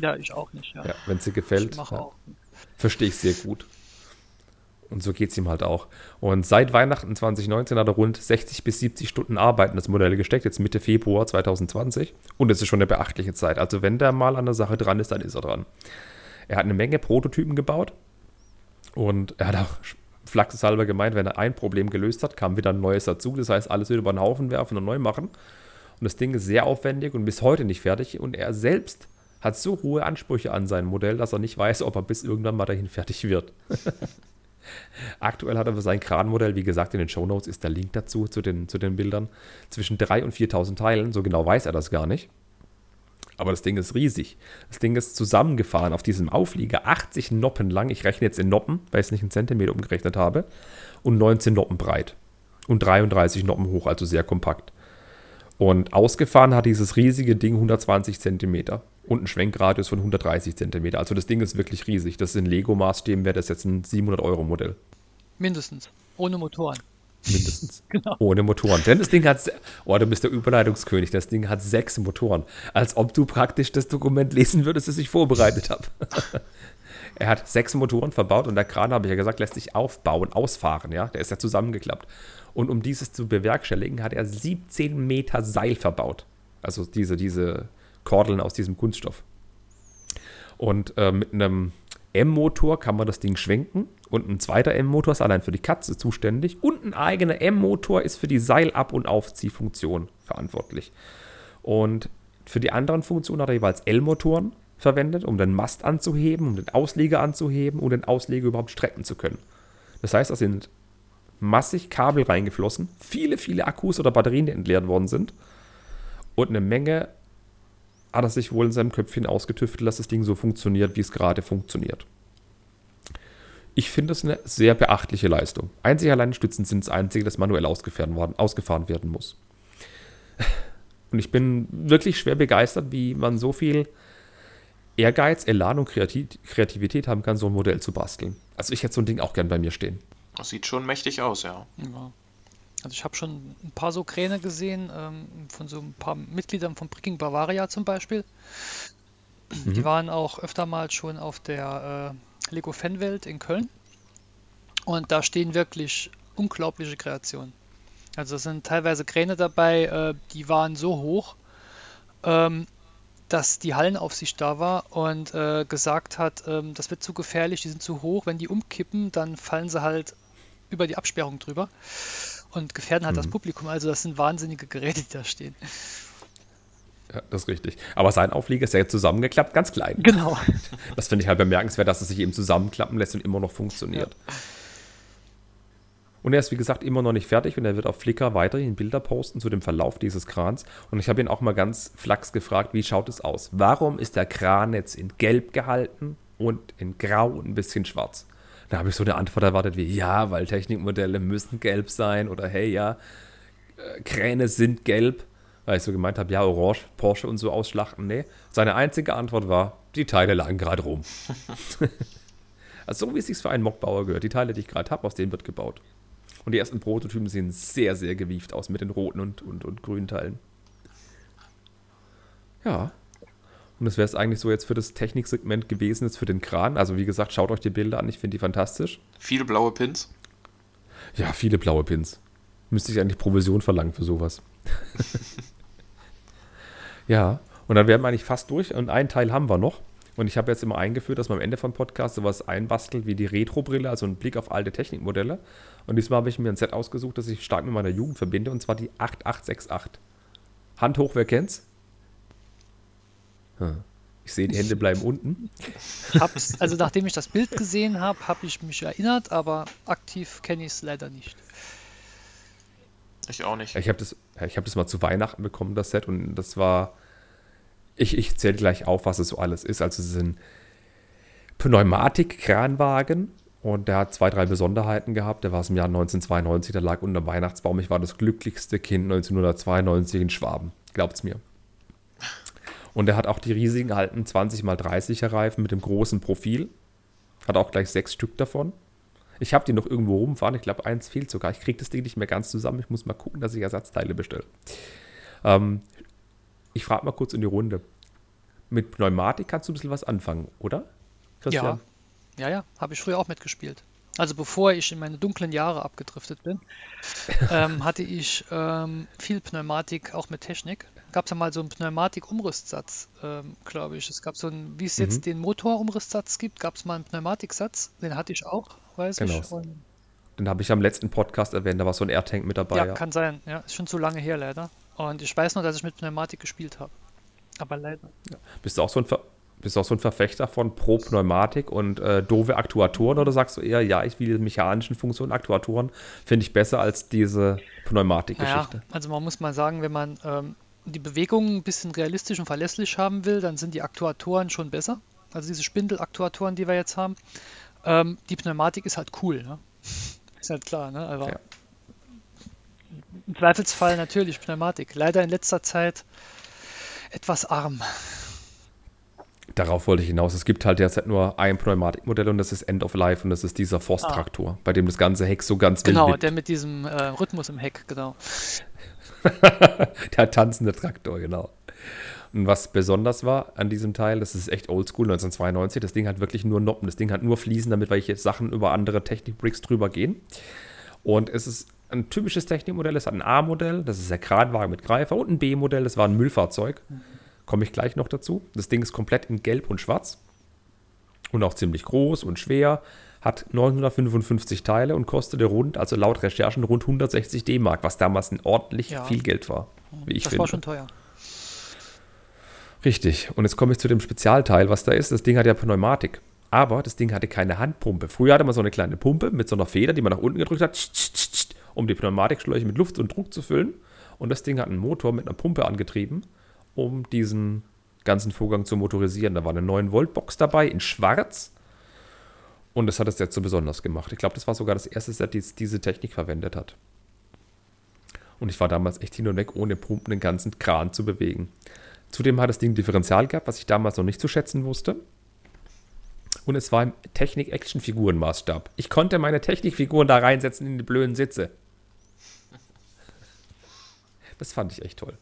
Ja, ich auch nicht. Ja. Ja, wenn es dir gefällt. ich ja. Verstehe ich sehr gut. Und so geht es ihm halt auch. Und seit Weihnachten 2019 hat er rund 60 bis 70 Stunden Arbeit in das Modell gesteckt, jetzt Mitte Februar 2020. Und es ist schon eine beachtliche Zeit. Also wenn der mal an der Sache dran ist, dann ist er dran. Er hat eine Menge Prototypen gebaut und er hat auch flachshalber gemeint, wenn er ein Problem gelöst hat, kam wieder ein neues dazu. Das heißt, alles wieder über den Haufen werfen und neu machen. Und das Ding ist sehr aufwendig und bis heute nicht fertig. Und er selbst hat so hohe Ansprüche an sein Modell, dass er nicht weiß, ob er bis irgendwann mal dahin fertig wird. *laughs* Aktuell hat er für sein Kranmodell, wie gesagt, in den Shownotes ist der Link dazu, zu den, zu den Bildern, zwischen 3.000 und 4.000 Teilen. So genau weiß er das gar nicht. Aber das Ding ist riesig. Das Ding ist zusammengefahren auf diesem Auflieger, 80 Noppen lang. Ich rechne jetzt in Noppen, weil ich es nicht in Zentimeter umgerechnet habe. Und 19 Noppen breit. Und 33 Noppen hoch, also sehr kompakt. Und ausgefahren hat dieses riesige Ding 120 Zentimeter und einen Schwenkradius von 130 Zentimeter. Also das Ding ist wirklich riesig. Das ist in Lego-Maßstäben wäre das jetzt ein 700-Euro-Modell. Mindestens. Ohne Motoren. Mindestens. *laughs* Genau. Ohne Motoren. Denn das Ding hat, oh, du bist der Überleitungskönig, das Ding hat sechs Motoren. Als ob du praktisch das Dokument lesen würdest, das ich vorbereitet habe. *laughs* er hat sechs Motoren verbaut und der Kran, habe ich ja gesagt, lässt sich aufbauen, ausfahren, ja. Der ist ja zusammengeklappt. Und um dieses zu bewerkstelligen, hat er 17 Meter Seil verbaut. Also diese, diese Kordeln aus diesem Kunststoff. Und äh, mit einem M-Motor kann man das Ding schwenken. Und ein zweiter M-Motor ist allein für die Katze zuständig. Und ein eigener M-Motor ist für die Seilab- und Aufziehfunktion verantwortlich. Und für die anderen Funktionen hat er jeweils L-Motoren verwendet, um den Mast anzuheben, um den Ausleger anzuheben und den Ausleger überhaupt strecken zu können. Das heißt, da sind massig Kabel reingeflossen, viele, viele Akkus oder Batterien, die entleert worden sind. Und eine Menge hat er sich wohl in seinem Köpfchen ausgetüftelt, dass das Ding so funktioniert, wie es gerade funktioniert. Ich finde es eine sehr beachtliche Leistung. Einzig allein Stützen sind das einzige, das manuell ausgefahren, worden, ausgefahren werden muss. Und ich bin wirklich schwer begeistert, wie man so viel Ehrgeiz, Elan und Kreati- Kreativität haben kann, so ein Modell zu basteln. Also ich hätte so ein Ding auch gern bei mir stehen. Das sieht schon mächtig aus, ja. Ja. Also ich habe schon ein paar so Kräne gesehen, ähm, von so ein paar Mitgliedern von Bricking Bavaria zum Beispiel. Die waren auch öfter mal schon auf der äh, Lego Fanwelt in Köln. Und da stehen wirklich unglaubliche Kreationen. Also es sind teilweise Kräne dabei, äh, die waren so hoch, ähm, dass die Hallenaufsicht da war und äh, gesagt hat, ähm, das wird zu gefährlich, die sind zu hoch, wenn die umkippen, dann fallen sie halt über die Absperrung drüber und gefährden halt das Publikum. Also das sind wahnsinnige Geräte, die da stehen. Ja, das ist richtig. Aber sein Auflieger ist ja jetzt zusammengeklappt, ganz klein. Genau. *laughs* Das finde ich halt bemerkenswert, dass es sich eben zusammenklappen lässt und immer noch funktioniert. Und er ist, wie gesagt, immer noch nicht fertig und er wird auf Flickr weiterhin Bilder posten zu dem Verlauf dieses Krans. Und ich habe ihn auch mal ganz flachs gefragt, wie schaut es aus? Warum ist der Kran jetzt in gelb gehalten und in grau und ein bisschen schwarz? Da habe ich so eine Antwort erwartet wie, ja, weil Technikmodelle müssen gelb sein oder hey, ja, äh, Kräne sind gelb. Weil ich so gemeint habe, ja, orange, Porsche und so ausschlachten. Nee, seine einzige Antwort war, die Teile lagen gerade rum. *laughs* also so wie es sich für einen Mockbauer gehört. Die Teile, die ich gerade habe, aus denen wird gebaut. Und die ersten Prototypen sehen sehr, sehr gewieft aus mit den roten und, und, und grünen Teilen. Ja. Und das wäre es eigentlich so jetzt für das Techniksegment gewesen, jetzt für den Kran. Also wie gesagt, schaut euch die Bilder an, ich finde die fantastisch. Viele blaue Pins. Ja, viele blaue Pins. Müsste ich eigentlich Provision verlangen für sowas. *laughs* ja, und dann wären wir eigentlich fast durch und einen Teil haben wir noch. Und ich habe jetzt immer eingeführt, dass man am Ende vom Podcast sowas einbastelt wie die Retro-Brille, also einen Blick auf alte Technikmodelle. Und diesmal habe ich mir ein Set ausgesucht, das ich stark mit meiner Jugend verbinde, und zwar die 8868. Hand hoch, wer kennt's? Hm. Ich sehe, die Hände bleiben unten. Hab's, also nachdem ich das Bild gesehen habe, habe ich mich erinnert, aber aktiv kenne ich es leider nicht. Ich auch nicht. Ich habe das, hab das mal zu Weihnachten bekommen, das Set, und das war. Ich, ich zähle gleich auf, was es so alles ist. Also, es ist ein Pneumatik-Kranwagen und der hat zwei, drei Besonderheiten gehabt. Der war es im Jahr 1992, der lag unter dem Weihnachtsbaum. Ich war das glücklichste Kind 1992 in Schwaben. Glaubt's mir. Und er hat auch die riesigen alten 20 x 30er Reifen mit dem großen Profil. Hat auch gleich sechs Stück davon. Ich habe die noch irgendwo rumfahren. Ich glaube, eins fehlt sogar. Ich kriege das Ding nicht mehr ganz zusammen. Ich muss mal gucken, dass ich Ersatzteile bestelle. Ähm, ich frage mal kurz in die Runde. Mit Pneumatik kannst du ein bisschen was anfangen, oder? Christian? Ja, ja, ja. Habe ich früher auch mitgespielt. Also bevor ich in meine dunklen Jahre abgedriftet bin, *laughs* ähm, hatte ich ähm, viel Pneumatik auch mit Technik gab es ja mal so einen Pneumatik-Umrüstsatz, ähm, glaube ich. Es gab so einen, wie es jetzt mhm. den Motor-Umrüstsatz gibt, gab es mal einen Pneumatiksatz. Den hatte ich auch, weiß genau. ich. Und den habe ich am letzten Podcast erwähnt, da war so ein Airtank mit dabei. Ja, ja, kann sein. Ja, ist schon zu lange her leider. Und ich weiß nur, dass ich mit Pneumatik gespielt habe. Aber leider. Ja. Bist du auch so ein Ver bist du auch so ein Verfechter von Pro-Pneumatik und äh, doofe Aktuatoren oder sagst du eher, ja, ich will die mechanischen Funktionen, Aktuatoren finde ich besser als diese Pneumatik-Geschichte? Ja, also man muss mal sagen, wenn man ähm, die Bewegung ein bisschen realistisch und verlässlich haben will, dann sind die Aktuatoren schon besser. Also diese Spindelaktuatoren, die wir jetzt haben. Ähm, die Pneumatik ist halt cool. Ne? Ist halt klar. Ne? Aber ja. Im Zweifelsfall natürlich Pneumatik. Leider in letzter Zeit etwas arm. Darauf wollte ich hinaus. Es gibt halt derzeit nur ein Pneumatikmodell und das ist End of Life und das ist dieser Forst-Traktor, ah. bei dem das ganze Heck so ganz Genau, wild der mit diesem äh, Rhythmus im Heck, genau. *laughs* der tanzende Traktor, genau. Und was besonders war an diesem Teil, das ist echt oldschool, 1992, das Ding hat wirklich nur Noppen, das Ding hat nur Fliesen, damit welche Sachen über andere Technik-Bricks drüber gehen. Und es ist ein typisches Technikmodell, es hat ein A-Modell, das ist der Kranwagen mit Greifer und ein B-Modell, das war ein Müllfahrzeug. Komme ich gleich noch dazu. Das Ding ist komplett in Gelb und Schwarz und auch ziemlich groß und schwer hat 955 Teile und kostete rund, also laut Recherchen, rund 160 D-Mark, was damals ein ordentlich ja. viel Geld war, wie ich das finde. Das war schon teuer. Richtig. Und jetzt komme ich zu dem Spezialteil, was da ist. Das Ding hat ja Pneumatik. Aber das Ding hatte keine Handpumpe. Früher hatte man so eine kleine Pumpe mit so einer Feder, die man nach unten gedrückt hat, um die Pneumatikschläuche mit Luft und Druck zu füllen. Und das Ding hat einen Motor mit einer Pumpe angetrieben, um diesen ganzen Vorgang zu motorisieren. Da war eine 9-Volt-Box dabei in schwarz und das hat es jetzt so besonders gemacht. Ich glaube, das war sogar das erste Set, das diese Technik verwendet hat. Und ich war damals echt hin und weg, ohne Pumpen den ganzen Kran zu bewegen. Zudem hat das Ding Differential gehabt, was ich damals noch nicht zu schätzen wusste. Und es war im Technik-Action-Figuren-Maßstab. Ich konnte meine Technikfiguren da reinsetzen in die blöden Sitze. Das fand ich echt toll.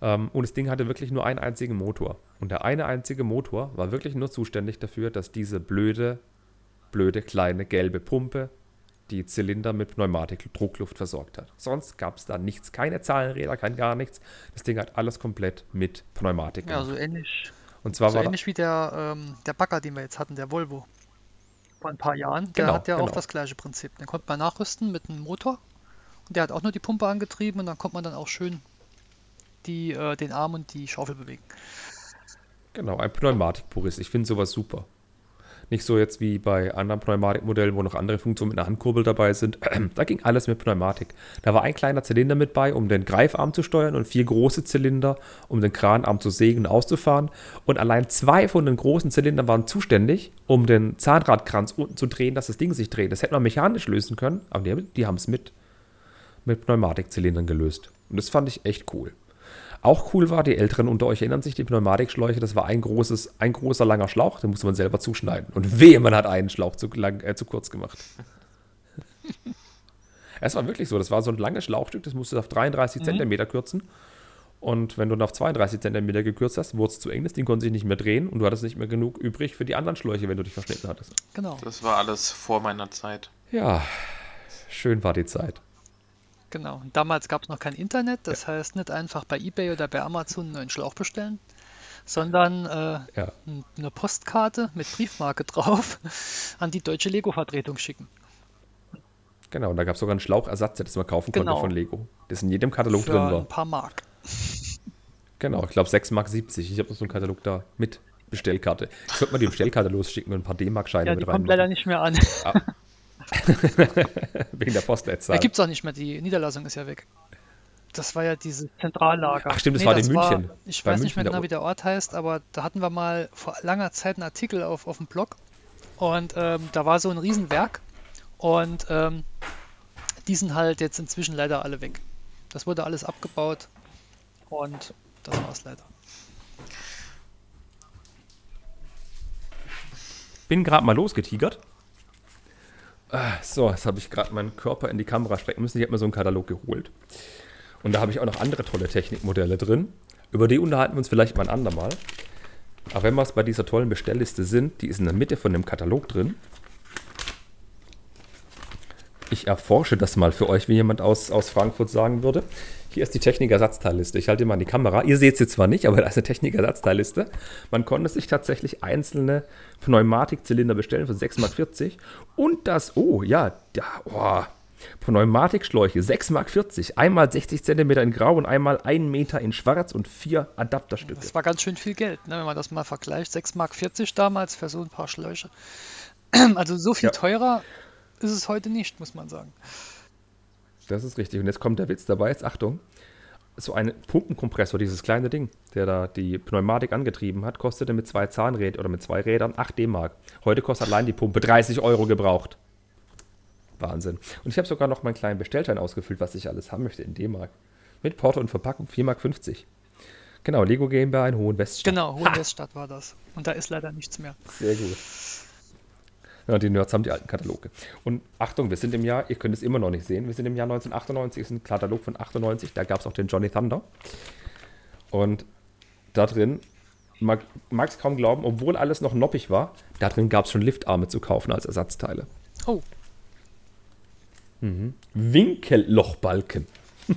Ähm, und das Ding hatte wirklich nur einen einzigen Motor. Und der eine einzige Motor war wirklich nur zuständig dafür, dass diese blöde blöde kleine gelbe Pumpe, die Zylinder mit Pneumatik-Druckluft versorgt hat. Sonst gab es da nichts, keine Zahlenräder, kein gar nichts. Das Ding hat alles komplett mit Pneumatik gemacht. Ja, so ähnlich. Und zwar so ähnlich wie der, ähm, der Bagger, den wir jetzt hatten, der Volvo. Vor ein paar Jahren. Der genau, hat ja genau. auch das gleiche Prinzip. Den konnte man nachrüsten mit einem Motor. Und der hat auch nur die Pumpe angetrieben und dann konnte man dann auch schön die, äh, den Arm und die Schaufel bewegen. Genau, ein Pneumatikpurist. Ich finde sowas super. Nicht so jetzt wie bei anderen Pneumatikmodellen, wo noch andere Funktionen mit einer Handkurbel dabei sind. *clears throat* Da ging alles mit Pneumatik. Da war ein kleiner Zylinder mit bei, um den Greifarm zu steuern und vier große Zylinder, um den Kranarm zu sägen und auszufahren. Und allein zwei von den großen Zylindern waren zuständig, um den Zahnradkranz unten zu drehen, dass das Ding sich dreht. Das hätte man mechanisch lösen können, aber die, die haben es mit, mit Pneumatikzylindern gelöst. Und das fand ich echt cool. Auch cool war, die Älteren unter euch erinnern sich, die Pneumatikschläuche, das war ein, großes, ein großer langer Schlauch, den musste man selber zuschneiden. Und wehe, man hat einen Schlauch zu, lang, äh, zu kurz gemacht. *laughs* es war wirklich so, das war so ein langes Schlauchstück, das musste auf 33 mhm. Zentimeter kürzen. Und wenn du dann auf 32 Zentimeter gekürzt hast, wurde es zu eng, das Ding konnte sich nicht mehr drehen und du hattest nicht mehr genug übrig für die anderen Schläuche, wenn du dich verschnitten hattest. Genau. Das war alles vor meiner Zeit. Ja, schön war die Zeit. Genau. Damals gab es noch kein Internet, das ja. heißt nicht einfach bei eBay oder bei Amazon einen neuen Schlauch bestellen, sondern äh, ja. eine Postkarte mit Briefmarke drauf *laughs* an die deutsche Lego-Vertretung schicken. Genau, und da gab es sogar einen Schlauchersatz, das man kaufen genau. konnte von Lego. Das in jedem Katalog Für drin war. ein paar Mark. Genau, ich glaube 6 Mark 70. Ich habe noch so einen Katalog da mit Bestellkarte. Ich würde mal die Bestellkarte *laughs* losschicken und ein paar D-Mark-Scheine ja, mit rein. kommt leider nicht mehr an. Ah. *laughs* Wegen der Postleitzahl. Da gibt es auch nicht mehr, die Niederlassung ist ja weg. Das war ja dieses Zentrallager. Ach stimmt, das nee, war das in München. War, ich weiß München nicht mehr genau, wie der Ort heißt, aber da hatten wir mal vor langer Zeit einen Artikel auf, auf dem Blog. Und ähm, da war so ein Riesenwerk. Und ähm, die sind halt jetzt inzwischen leider alle weg. Das wurde alles abgebaut. Und das war es leider. Bin gerade mal losgetigert so, jetzt habe ich gerade meinen Körper in die Kamera strecken müssen. Ich habe mir so einen Katalog geholt. Und da habe ich auch noch andere tolle Technikmodelle drin. Über die unterhalten wir uns vielleicht mal ein andermal. Aber wenn wir es bei dieser tollen Bestellliste sind, die ist in der Mitte von dem Katalog drin. Ich erforsche das mal für euch, wie jemand aus, aus Frankfurt sagen würde. Hier ist die Technikersatzteilliste. Ich halte mal an die Kamera. Ihr seht sie zwar nicht, aber da ist eine Technikersatzteilliste. Man konnte sich tatsächlich einzelne Pneumatikzylinder bestellen für 6,40 Mark. Und das, oh ja, da, oh, Pneumatikschläuche, 6,40 Mark. Einmal 60 cm in Grau und einmal 1 Meter in Schwarz und vier Adapterstücke. Das war ganz schön viel Geld, ne, wenn man das mal vergleicht. 6,40 Mark damals für so ein paar Schläuche. *clears throat* Also so viel ja. teurer ist es heute nicht, muss man sagen. Das ist richtig. Und jetzt kommt der Witz dabei. Jetzt Achtung. So ein Pumpenkompressor, dieses kleine Ding, der da die Pneumatik angetrieben hat, kostete mit zwei Zahnrädern oder mit zwei Rädern 8 D-Mark. Heute kostet allein die Pumpe 30 Euro gebraucht. Wahnsinn. Und ich habe sogar noch meinen kleinen Bestellschein ausgefüllt, was ich alles haben möchte in D-Mark. Mit Porto und Verpackung 4,50 Mark. Genau, Lego GmbH in Hohenweststadt. Genau, Hohenweststadt war das. Und da ist leider nichts mehr. Sehr gut. Ja, die Nerds haben die alten Kataloge. Und Achtung, wir sind im Jahr, ihr könnt es immer noch nicht sehen, wir sind im Jahr 1998, ist ein Katalog von 98, da gab es auch den Johnny Thunder. Und da drin, mag es kaum glauben, obwohl alles noch noppig war, da drin gab es schon Liftarme zu kaufen als Ersatzteile. Oh. Mhm. Winkellochbalken. *laughs*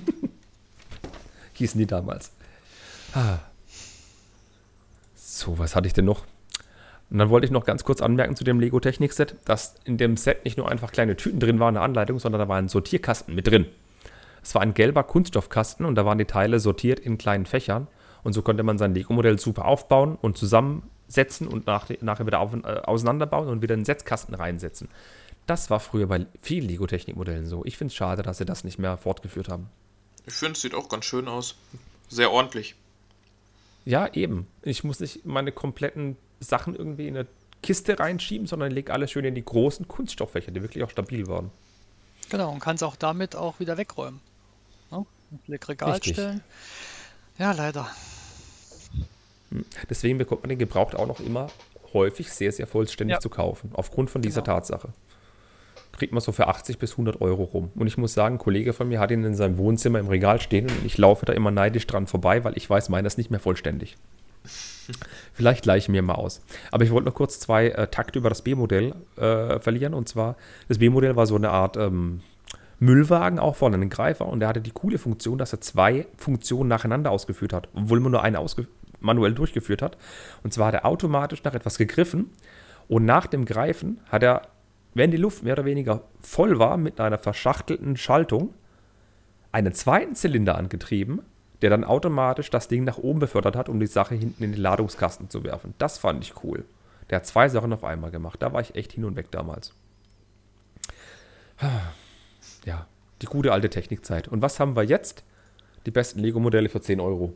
Hießen die damals. Ah. So, was hatte ich denn noch? Und dann wollte ich noch ganz kurz anmerken zu dem Lego Technik Set, dass in dem Set nicht nur einfach kleine Tüten drin waren, eine Anleitung, sondern da war ein Sortierkasten mit drin. Es war ein gelber Kunststoffkasten und da waren die Teile sortiert in kleinen Fächern. Und so konnte man sein Lego-Modell super aufbauen und zusammensetzen und nach, nachher wieder auf, äh, auseinanderbauen und wieder in den Setzkasten reinsetzen. Das war früher bei vielen Lego-Technik-Modellen so. Ich finde es schade, dass sie das nicht mehr fortgeführt haben. Ich finde, es sieht auch ganz schön aus. Sehr ordentlich. Ja, eben. Ich muss nicht meine kompletten Sachen irgendwie in eine Kiste reinschieben, sondern leg alles schön in die großen Kunststofffächer, die wirklich auch stabil waren. Genau, und kannst auch damit auch wieder wegräumen. Ne? Leg Regal Richtig. stellen. Ja, leider. Hm. Deswegen bekommt man den gebraucht auch noch immer häufig sehr, sehr vollständig ja. zu kaufen, aufgrund von dieser genau. Tatsache. Kriegt man so für 80 bis 100 Euro rum. Und ich muss sagen, ein Kollege von mir hat ihn in seinem Wohnzimmer im Regal stehen und ich laufe da immer neidisch dran vorbei, weil ich weiß, meiner ist nicht mehr vollständig. Vielleicht gleiche ich mir mal aus. Aber ich wollte noch kurz zwei äh, Takte über das B-Modell äh, verlieren. Und zwar, das B-Modell war so eine Art ähm, Müllwagen, auch vorne einen Greifer. Und der hatte die coole Funktion, dass er zwei Funktionen nacheinander ausgeführt hat, obwohl man nur eine manuell durchgeführt hat. Und zwar hat er automatisch nach etwas gegriffen. Und nach dem Greifen hat er, wenn die Luft mehr oder weniger voll war, mit einer verschachtelten Schaltung, einen zweiten Zylinder angetrieben der dann automatisch das Ding nach oben befördert hat, um die Sache hinten in den Ladungskasten zu werfen. Das fand ich cool. Der hat zwei Sachen auf einmal gemacht. Da war ich echt hin und weg damals. *sighs* Ja, die gute alte Technikzeit. Und was haben wir jetzt? Die besten Lego-Modelle für 10 Euro.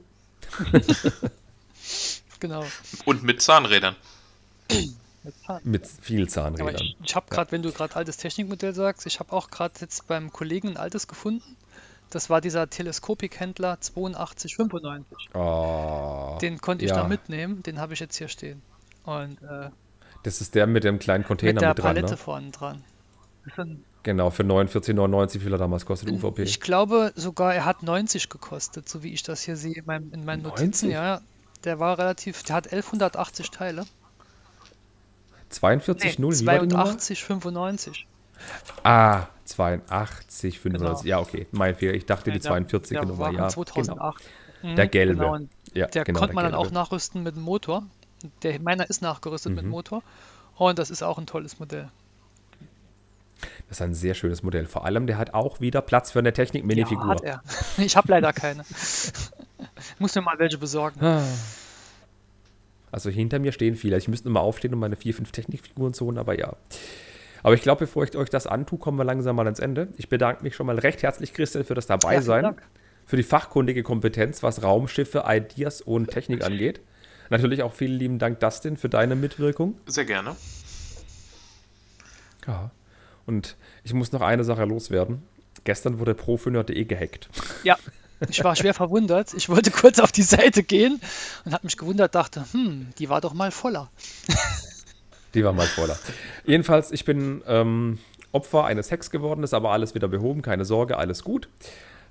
*laughs* Genau. Und mit Zahnrädern. Mit viel Aber Zahnrädern. ich, ich habe gerade, wenn du gerade altes Technikmodell sagst, ich habe auch gerade jetzt beim Kollegen ein altes gefunden. Das war dieser Teleskopikhändler 8295. Oh, Den konnte ich ja. da mitnehmen, den habe ich jetzt hier stehen. Und äh, Das ist der mit dem kleinen mit Container der mit, dran, Palette ne? vorne dran. Genau, für 49,99, wie viel er damals kostet, UVP. ich glaube sogar, er hat 90 gekostet, so wie ich das hier sehe in, meinem, in meinen 90? Notizen. Ja, der war relativ, der hat 1180 Teile. 42,0, Nee, wie war die Nummer? 82,95. Ah, 82, 95. Genau. Ja, okay, mein Fehler. Ich dachte, die Ja, der- 42er der Nummer, ja. von Genau. 2008. Mhm, Der gelbe. Genau. Ja, Der genau, konnte man der dann auch gelbe. nachrüsten mit dem Motor. Der, meiner ist nachgerüstet mit Mhm. Motor. Und das ist auch ein tolles Modell. Das ist ein sehr schönes Modell. Vor allem, der hat auch wieder Platz für eine Ja, Technik-Minifigur. hat er. *laughs* Ich habe leider keine. *laughs* Muss mir mal welche besorgen. Ah. Also hinter mir stehen viele. Ich müsste mal aufstehen und meine vier, fünf Technikfiguren zu holen, aber ja. Aber ich glaube, bevor ich euch das antue, kommen wir langsam mal ans Ende. Ich bedanke mich schon mal recht herzlich, Christian, für das Ja, Dabeisein. Dank. für die fachkundige Kompetenz, was Raumschiffe, Ideas und Technik angeht. Natürlich auch vielen lieben Dank, Dustin, für deine Mitwirkung. Sehr gerne. Ja. Und ich muss noch eine Sache loswerden. Gestern wurde pro5.de gehackt. Ja, ich war schwer verwundert. Ich wollte kurz auf die Seite gehen und habe mich gewundert, dachte, hm, die war doch mal voller. Die war mal voller. Jedenfalls, ich bin ähm, Opfer eines Hacks geworden, ist aber alles wieder behoben, keine Sorge, alles gut.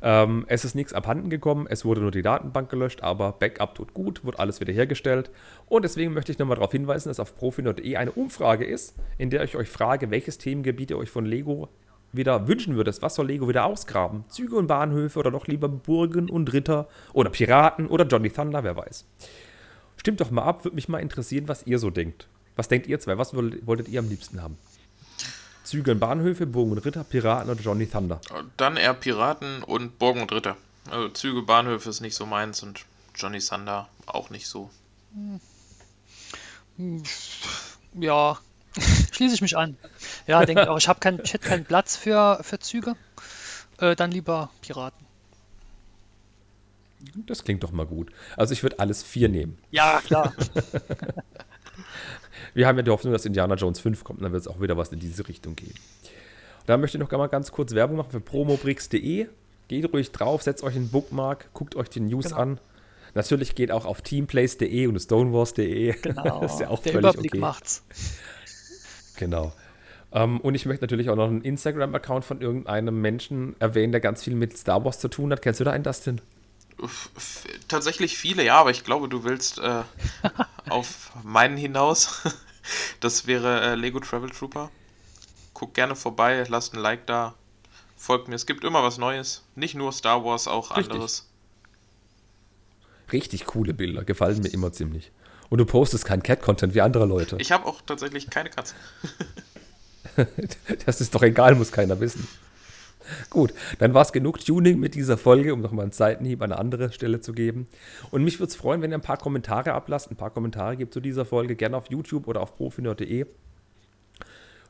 Ähm, es ist nichts abhanden gekommen, es wurde nur die Datenbank gelöscht, aber Backup tut gut, wird alles wieder hergestellt. Und deswegen möchte ich nochmal darauf hinweisen, dass auf profi.de eine Umfrage ist, in der ich euch frage, welches Themengebiet ihr euch von Lego wieder wünschen würdet. Was soll Lego wieder ausgraben? Züge und Bahnhöfe oder doch lieber Burgen und Ritter oder Piraten oder Johnny Thunder, wer weiß. Stimmt doch mal ab, würde mich mal interessieren, was ihr so denkt. Was denkt ihr zwei? Was wolltet, wolltet ihr am liebsten haben? Züge und Bahnhöfe, Burgen und Ritter, Piraten oder Johnny Thunder? Dann eher Piraten und Burgen und Ritter. Also Züge, Bahnhöfe ist nicht so meins und Johnny Thunder auch nicht so. Ja, *laughs* schließe ich mich an. Ja, denke ich auch. Ich, hab kein, ich hätte keinen Platz für, für Züge. Äh, dann lieber Piraten. Das klingt doch mal gut. Also ich würde alles vier nehmen. Ja, klar. *laughs* Wir haben ja die Hoffnung, dass Indiana Jones 5 kommt, dann wird es auch wieder was in diese Richtung gehen. Da möchte ich noch mal ganz kurz Werbung machen für promobrix.de. Geht ruhig drauf, setzt euch einen Bookmark, guckt euch die News Genau. an. Natürlich geht auch auf teamplace.de und stonewars.de. Genau. das *laughs* ist ja auch Der völlig Überblick okay. macht's. Genau. Ähm, und ich möchte natürlich auch noch einen Instagram-Account von irgendeinem Menschen erwähnen, der ganz viel mit Star Wars zu tun hat. Kennst du da einen, Dustin? Tatsächlich viele, ja, aber ich glaube, du willst äh, *laughs* auf meinen hinaus. *laughs* Das wäre äh, Lego Travel Trooper. Guck gerne vorbei, lasst ein Like da, folgt mir. Es gibt immer was Neues. Nicht nur Star Wars, auch Richtig. anderes. Richtig coole Bilder, gefallen mir immer ziemlich. Und du postest keinen Cat-Content wie andere Leute. Ich habe auch tatsächlich keine Katze. *laughs* Das ist doch egal, muss keiner wissen. *laughs* Gut, dann war es genug Tuning mit dieser Folge, um nochmal einen Seitenhieb an eine andere Stelle zu geben. Und mich würde es freuen, wenn ihr ein paar Kommentare ablasst, ein paar Kommentare gibt zu dieser Folge, gerne auf YouTube oder auf profinerd.de.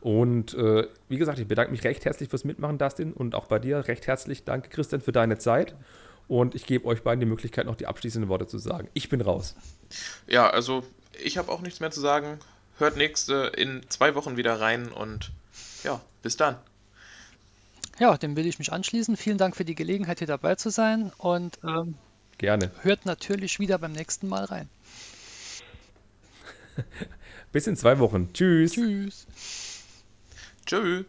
Und äh, wie gesagt, ich bedanke mich recht herzlich fürs Mitmachen, Dustin, und auch bei dir recht herzlich danke, Christian, für deine Zeit. Und ich gebe euch beiden die Möglichkeit, noch die abschließenden Worte zu sagen. Ich bin raus. Ja, also ich habe auch nichts mehr zu sagen. Hört nächste in zwei Wochen wieder rein und ja, bis dann. Ja, dem will ich mich anschließen. Vielen Dank für die Gelegenheit, hier dabei zu sein. Und ähm, Gerne. hört natürlich wieder beim nächsten Mal rein. *laughs* Bis in zwei Wochen. Tschüss. Tschüss. Tschüss.